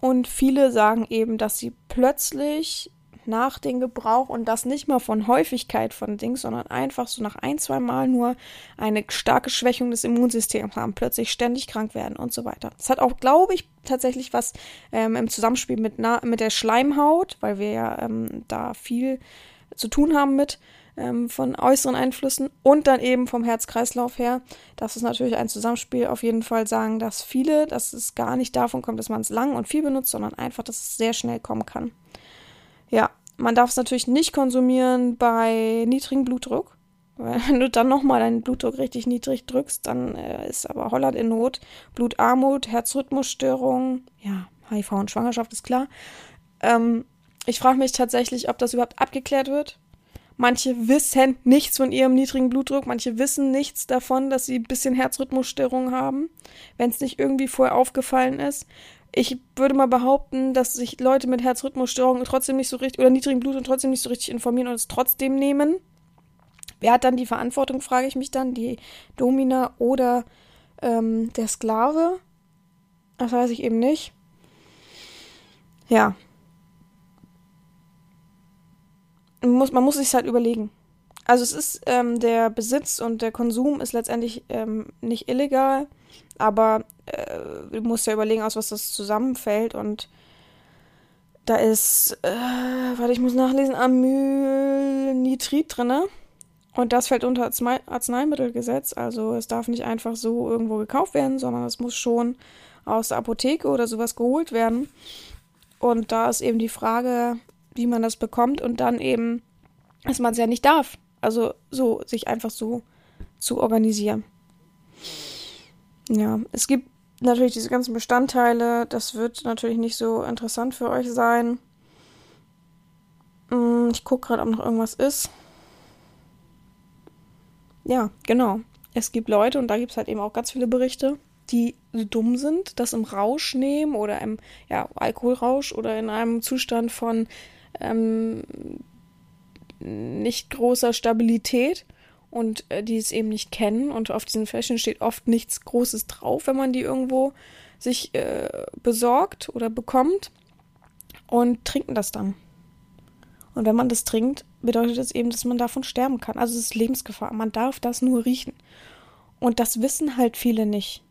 und viele sagen eben, dass sie plötzlich nach dem Gebrauch und das nicht mal von Häufigkeit von Dings, sondern einfach so nach ein, zwei Mal nur eine starke Schwächung des Immunsystems haben, plötzlich ständig krank werden und so weiter. Das hat auch, glaube ich, tatsächlich was ähm, im Zusammenspiel mit, mit der Schleimhaut, weil wir ja ähm, da viel zu tun haben mit ähm, von äußeren Einflüssen und dann eben vom Herz-Kreislauf her. Das ist natürlich ein Zusammenspiel. Auf jeden Fall sagen, dass viele, dass es gar nicht davon kommt, dass man es lang und viel benutzt, sondern einfach, dass es sehr schnell kommen kann. Ja, man darf es natürlich nicht konsumieren bei niedrigem Blutdruck. Wenn du dann nochmal deinen Blutdruck richtig niedrig drückst, dann äh, ist aber Holland in Not. Blutarmut, Herzrhythmusstörungen, ja, HIV und Schwangerschaft ist klar. Ähm, ich frage mich tatsächlich, ob das überhaupt abgeklärt wird. Manche wissen nichts von ihrem niedrigen Blutdruck, manche wissen nichts davon, dass sie ein bisschen Herzrhythmusstörungen haben, wenn es nicht irgendwie vorher aufgefallen ist. Ich würde mal behaupten, dass sich Leute mit Herzrhythmusstörungen trotzdem nicht so richtig oder niedrigen Blutdruck trotzdem nicht so richtig informieren und es trotzdem nehmen. Wer hat dann die Verantwortung, frage ich mich dann, die Domina oder ähm, der Sklave? Das weiß ich eben nicht. Ja, muss, man muss sich halt überlegen. Also es ist ähm, der Besitz und der Konsum ist letztendlich ähm, nicht illegal, aber äh, du musst ja überlegen, aus was das zusammenfällt und da ist, äh, warte, ich muss nachlesen, Amylnitrit drinne und das fällt unter Arzneimittelgesetz, also es darf nicht einfach so irgendwo gekauft werden, sondern es muss schon aus der Apotheke oder sowas geholt werden. Und da ist eben die Frage, wie man das bekommt und dann eben, dass man es ja nicht darf. Also so, sich einfach so zu organisieren. Ja, es gibt natürlich diese ganzen Bestandteile. Das wird natürlich nicht so interessant für euch sein. Hm, ich gucke gerade, ob noch irgendwas ist. Ja, genau. Es gibt Leute, und da gibt es halt eben auch ganz viele Berichte, die so dumm sind, das im Rausch nehmen oder im ja, Alkoholrausch oder in einem Zustand von ähm, nicht großer Stabilität und äh, die es eben nicht kennen. Und auf diesen Fläschchen steht oft nichts Großes drauf, wenn man die irgendwo sich äh, besorgt oder bekommt und trinken das dann. Und wenn man das trinkt, bedeutet das eben, dass man davon sterben kann. Also es ist Lebensgefahr. Man darf das nur riechen. Und das wissen halt viele nicht.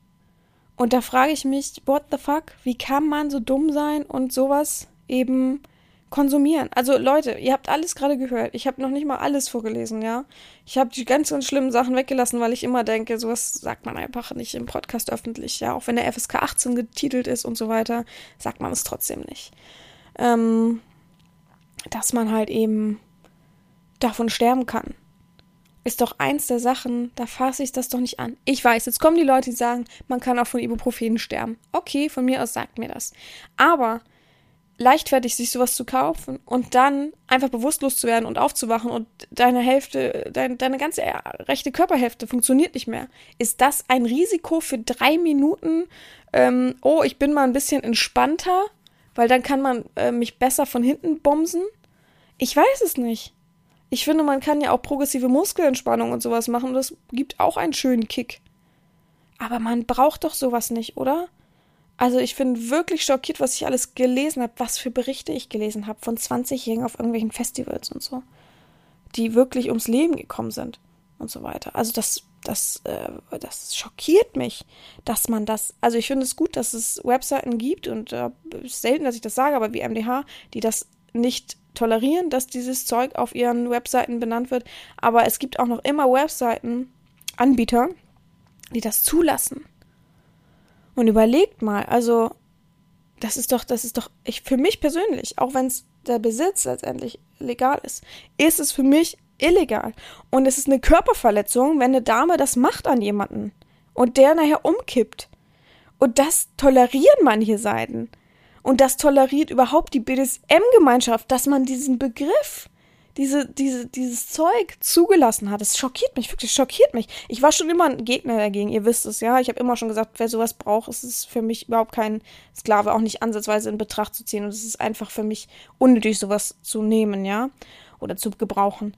Und da frage ich mich, what the fuck? Wie kann man so dumm sein und sowas eben konsumieren. Also Leute, ihr habt alles gerade gehört. Ich habe noch nicht mal alles vorgelesen, ja. Ich habe die ganz, ganz schlimmen Sachen weggelassen, weil ich immer denke, sowas sagt man einfach nicht im Podcast öffentlich, ja. Auch wenn der FSK 18 getitelt ist und so weiter, sagt man es trotzdem nicht. Ähm, dass man halt eben davon sterben kann. Ist doch eins der Sachen, da fasse ich das doch nicht an. Ich weiß, jetzt kommen die Leute, die sagen, man kann auch von Ibuprofen sterben. Okay, von mir aus sagt mir das. Aber leichtfertig, sich sowas zu kaufen und dann einfach bewusstlos zu werden und aufzuwachen und deine Hälfte, dein, deine ganze rechte Körperhälfte funktioniert nicht mehr. Ist das ein Risiko für drei Minuten? Ähm, oh, ich bin mal ein bisschen entspannter, weil dann kann man äh, mich besser von hinten bomsen? Ich weiß es nicht. Ich finde, man kann ja auch progressive Muskelentspannung und sowas machen und das gibt auch einen schönen Kick. Aber man braucht doch sowas nicht, oder? Also ich bin wirklich schockiert, was ich alles gelesen habe, was für Berichte ich gelesen habe von 20-Jährigen auf irgendwelchen Festivals und so, die wirklich ums Leben gekommen sind und so weiter. Also das, das, äh, das schockiert mich, dass man das. Also ich finde es gut, dass es Webseiten gibt und äh, selten, dass ich das sage, aber wie MDH, die das nicht tolerieren, dass dieses Zeug auf ihren Webseiten benannt wird. Aber es gibt auch noch immer Webseiten, Anbieter, die das zulassen. Und überlegt mal, also das ist doch, das ist doch, ich für mich persönlich, auch wenn es der Besitz letztendlich legal ist, ist es für mich illegal. Und es ist eine Körperverletzung, wenn eine Dame das macht an jemanden und der nachher umkippt. Und das tolerieren manche Seiten. Und das toleriert überhaupt die BDSM-Gemeinschaft, dass man diesen Begriff diese, diese, dieses Zeug zugelassen hat. Es schockiert mich, wirklich schockiert mich. Ich war schon immer ein Gegner dagegen, ihr wisst es, ja. Ich habe immer schon gesagt, wer sowas braucht, ist es für mich überhaupt kein Sklave, auch nicht ansatzweise in Betracht zu ziehen. Und es ist einfach für mich unnötig, sowas zu nehmen, ja. Oder zu gebrauchen.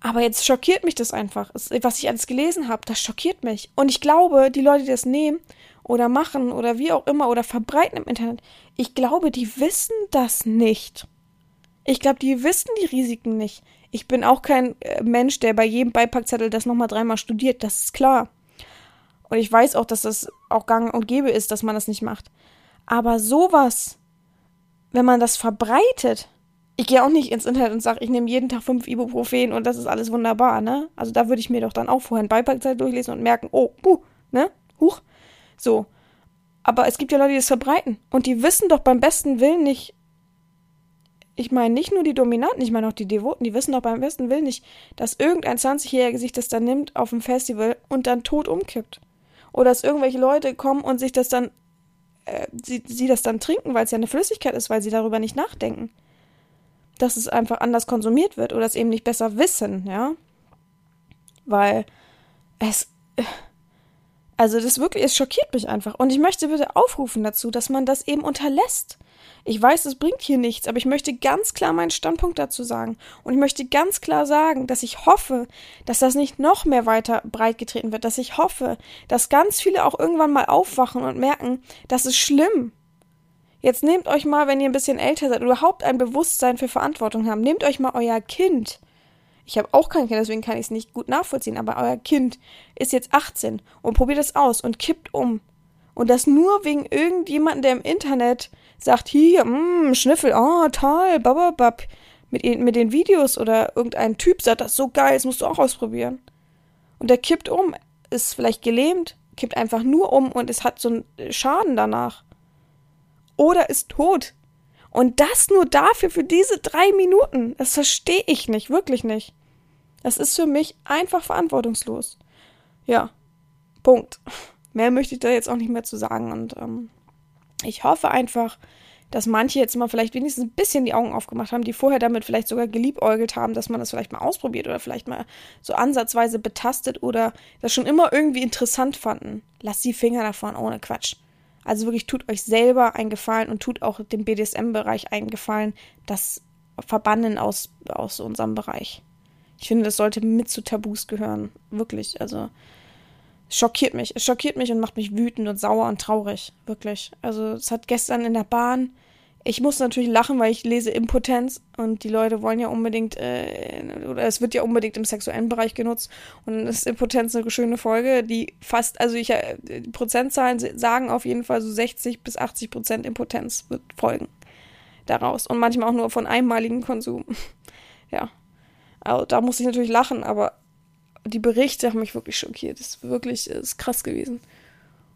Aber jetzt schockiert mich das einfach. Was ich alles gelesen habe, das schockiert mich. Und ich glaube, die Leute, die das nehmen oder machen oder wie auch immer oder verbreiten im Internet, ich glaube, die wissen das nicht. Ich glaube, die wissen die Risiken nicht. Ich bin auch kein äh, Mensch, der bei jedem Beipackzettel das nochmal dreimal studiert, das ist klar. Und ich weiß auch, dass das auch gang und gäbe ist, dass man das nicht macht. Aber sowas, wenn man das verbreitet, ich gehe auch nicht ins Internet und sage, ich nehme jeden Tag fünf Ibuprofen und das ist alles wunderbar, ne? Also da würde ich mir doch dann auch vorher einen Beipackzettel durchlesen und merken, oh, puh, ne? Huch. So. Aber es gibt ja Leute, die das verbreiten. Und die wissen doch beim besten Willen nicht, ich meine nicht nur die Dominanten, ich meine auch die Devoten, die wissen doch beim besten Willen nicht, dass irgendein 20-Jähriger sich das dann nimmt auf dem Festival und dann tot umkippt. Oder dass irgendwelche Leute kommen und sich das dann, äh, sie, sie das dann trinken, weil es ja eine Flüssigkeit ist, weil sie darüber nicht nachdenken. Dass es einfach anders konsumiert wird oder es eben nicht besser wissen, ja. Weil es. Äh, also das wirklich, es schockiert mich einfach. Und ich möchte bitte aufrufen dazu, dass man das eben unterlässt. Ich weiß, es bringt hier nichts, aber ich möchte ganz klar meinen Standpunkt dazu sagen. Und ich möchte ganz klar sagen, dass ich hoffe, dass das nicht noch mehr weiter breitgetreten wird, dass ich hoffe, dass ganz viele auch irgendwann mal aufwachen und merken, das ist schlimm. Jetzt nehmt euch mal, wenn ihr ein bisschen älter seid, überhaupt ein Bewusstsein für Verantwortung haben, nehmt euch mal euer Kind. Ich habe auch kein Kind, deswegen kann ich es nicht gut nachvollziehen, aber euer Kind ist jetzt 18 und probiert es aus und kippt um. Und das nur wegen irgendjemandem, der im Internet sagt, hier, mh, Schniffel, oh, toll, bababab, mit, mit den Videos oder irgendein Typ sagt, das ist so geil, das musst du auch ausprobieren. Und der kippt um, ist vielleicht gelähmt, kippt einfach nur um und es hat so einen Schaden danach. Oder ist tot. Und das nur dafür, für diese drei Minuten. Das verstehe ich nicht, wirklich nicht. Das ist für mich einfach verantwortungslos. Ja, Punkt. Mehr möchte ich da jetzt auch nicht mehr zu sagen. Und ähm, ich hoffe einfach, dass manche jetzt mal vielleicht wenigstens ein bisschen die Augen aufgemacht haben, die vorher damit vielleicht sogar geliebäugelt haben, dass man das vielleicht mal ausprobiert oder vielleicht mal so ansatzweise betastet oder das schon immer irgendwie interessant fanden. Lasst die Finger davon, ohne Quatsch. Also wirklich tut euch selber einen Gefallen und tut auch dem BDSM-Bereich einen Gefallen, das Verbannen aus, aus unserem Bereich. Ich finde, das sollte mit zu Tabus gehören. Wirklich. Also, schockiert mich. Es schockiert mich und macht mich wütend und sauer und traurig. Wirklich. Also, es hat gestern in der Bahn. Ich muss natürlich lachen, weil ich lese Impotenz und die Leute wollen ja unbedingt, äh, oder es wird ja unbedingt im sexuellen Bereich genutzt. Und dann ist Impotenz eine schöne Folge, die fast, also ich, äh, die Prozentzahlen sagen auf jeden Fall so 60 bis 80 Prozent Impotenz wird folgen daraus. Und manchmal auch nur von einmaligen Konsum. ja. Also da muss ich natürlich lachen, aber die Berichte haben mich wirklich schockiert. Das ist wirklich das ist krass gewesen.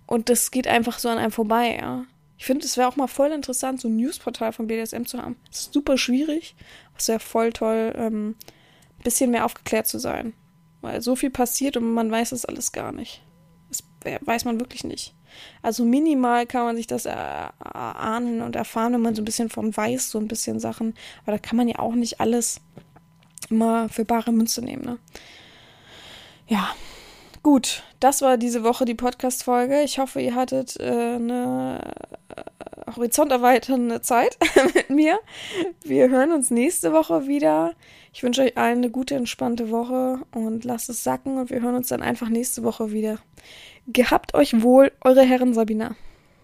Und das geht einfach so an einem vorbei, ja. Ich finde, es wäre auch mal voll interessant, so ein Newsportal von BDSM zu haben. Es ist super schwierig, aber es wäre voll toll, ähm, ein bisschen mehr aufgeklärt zu sein. Weil so viel passiert und man weiß das alles gar nicht. Das weiß man wirklich nicht. Also minimal kann man sich das erahnen und erfahren, wenn man so ein bisschen von weiß, so ein bisschen Sachen. Aber da kann man ja auch nicht alles immer für bare Münze nehmen, ne? Ja, gut. Das war diese Woche die Podcast-Folge. Ich hoffe, ihr hattet äh, eine äh, horizonterweiternde Zeit mit mir. Wir hören uns nächste Woche wieder. Ich wünsche euch allen eine gute, entspannte Woche und lasst es sacken und wir hören uns dann einfach nächste Woche wieder. Gehabt euch wohl, eure Herren Sabina.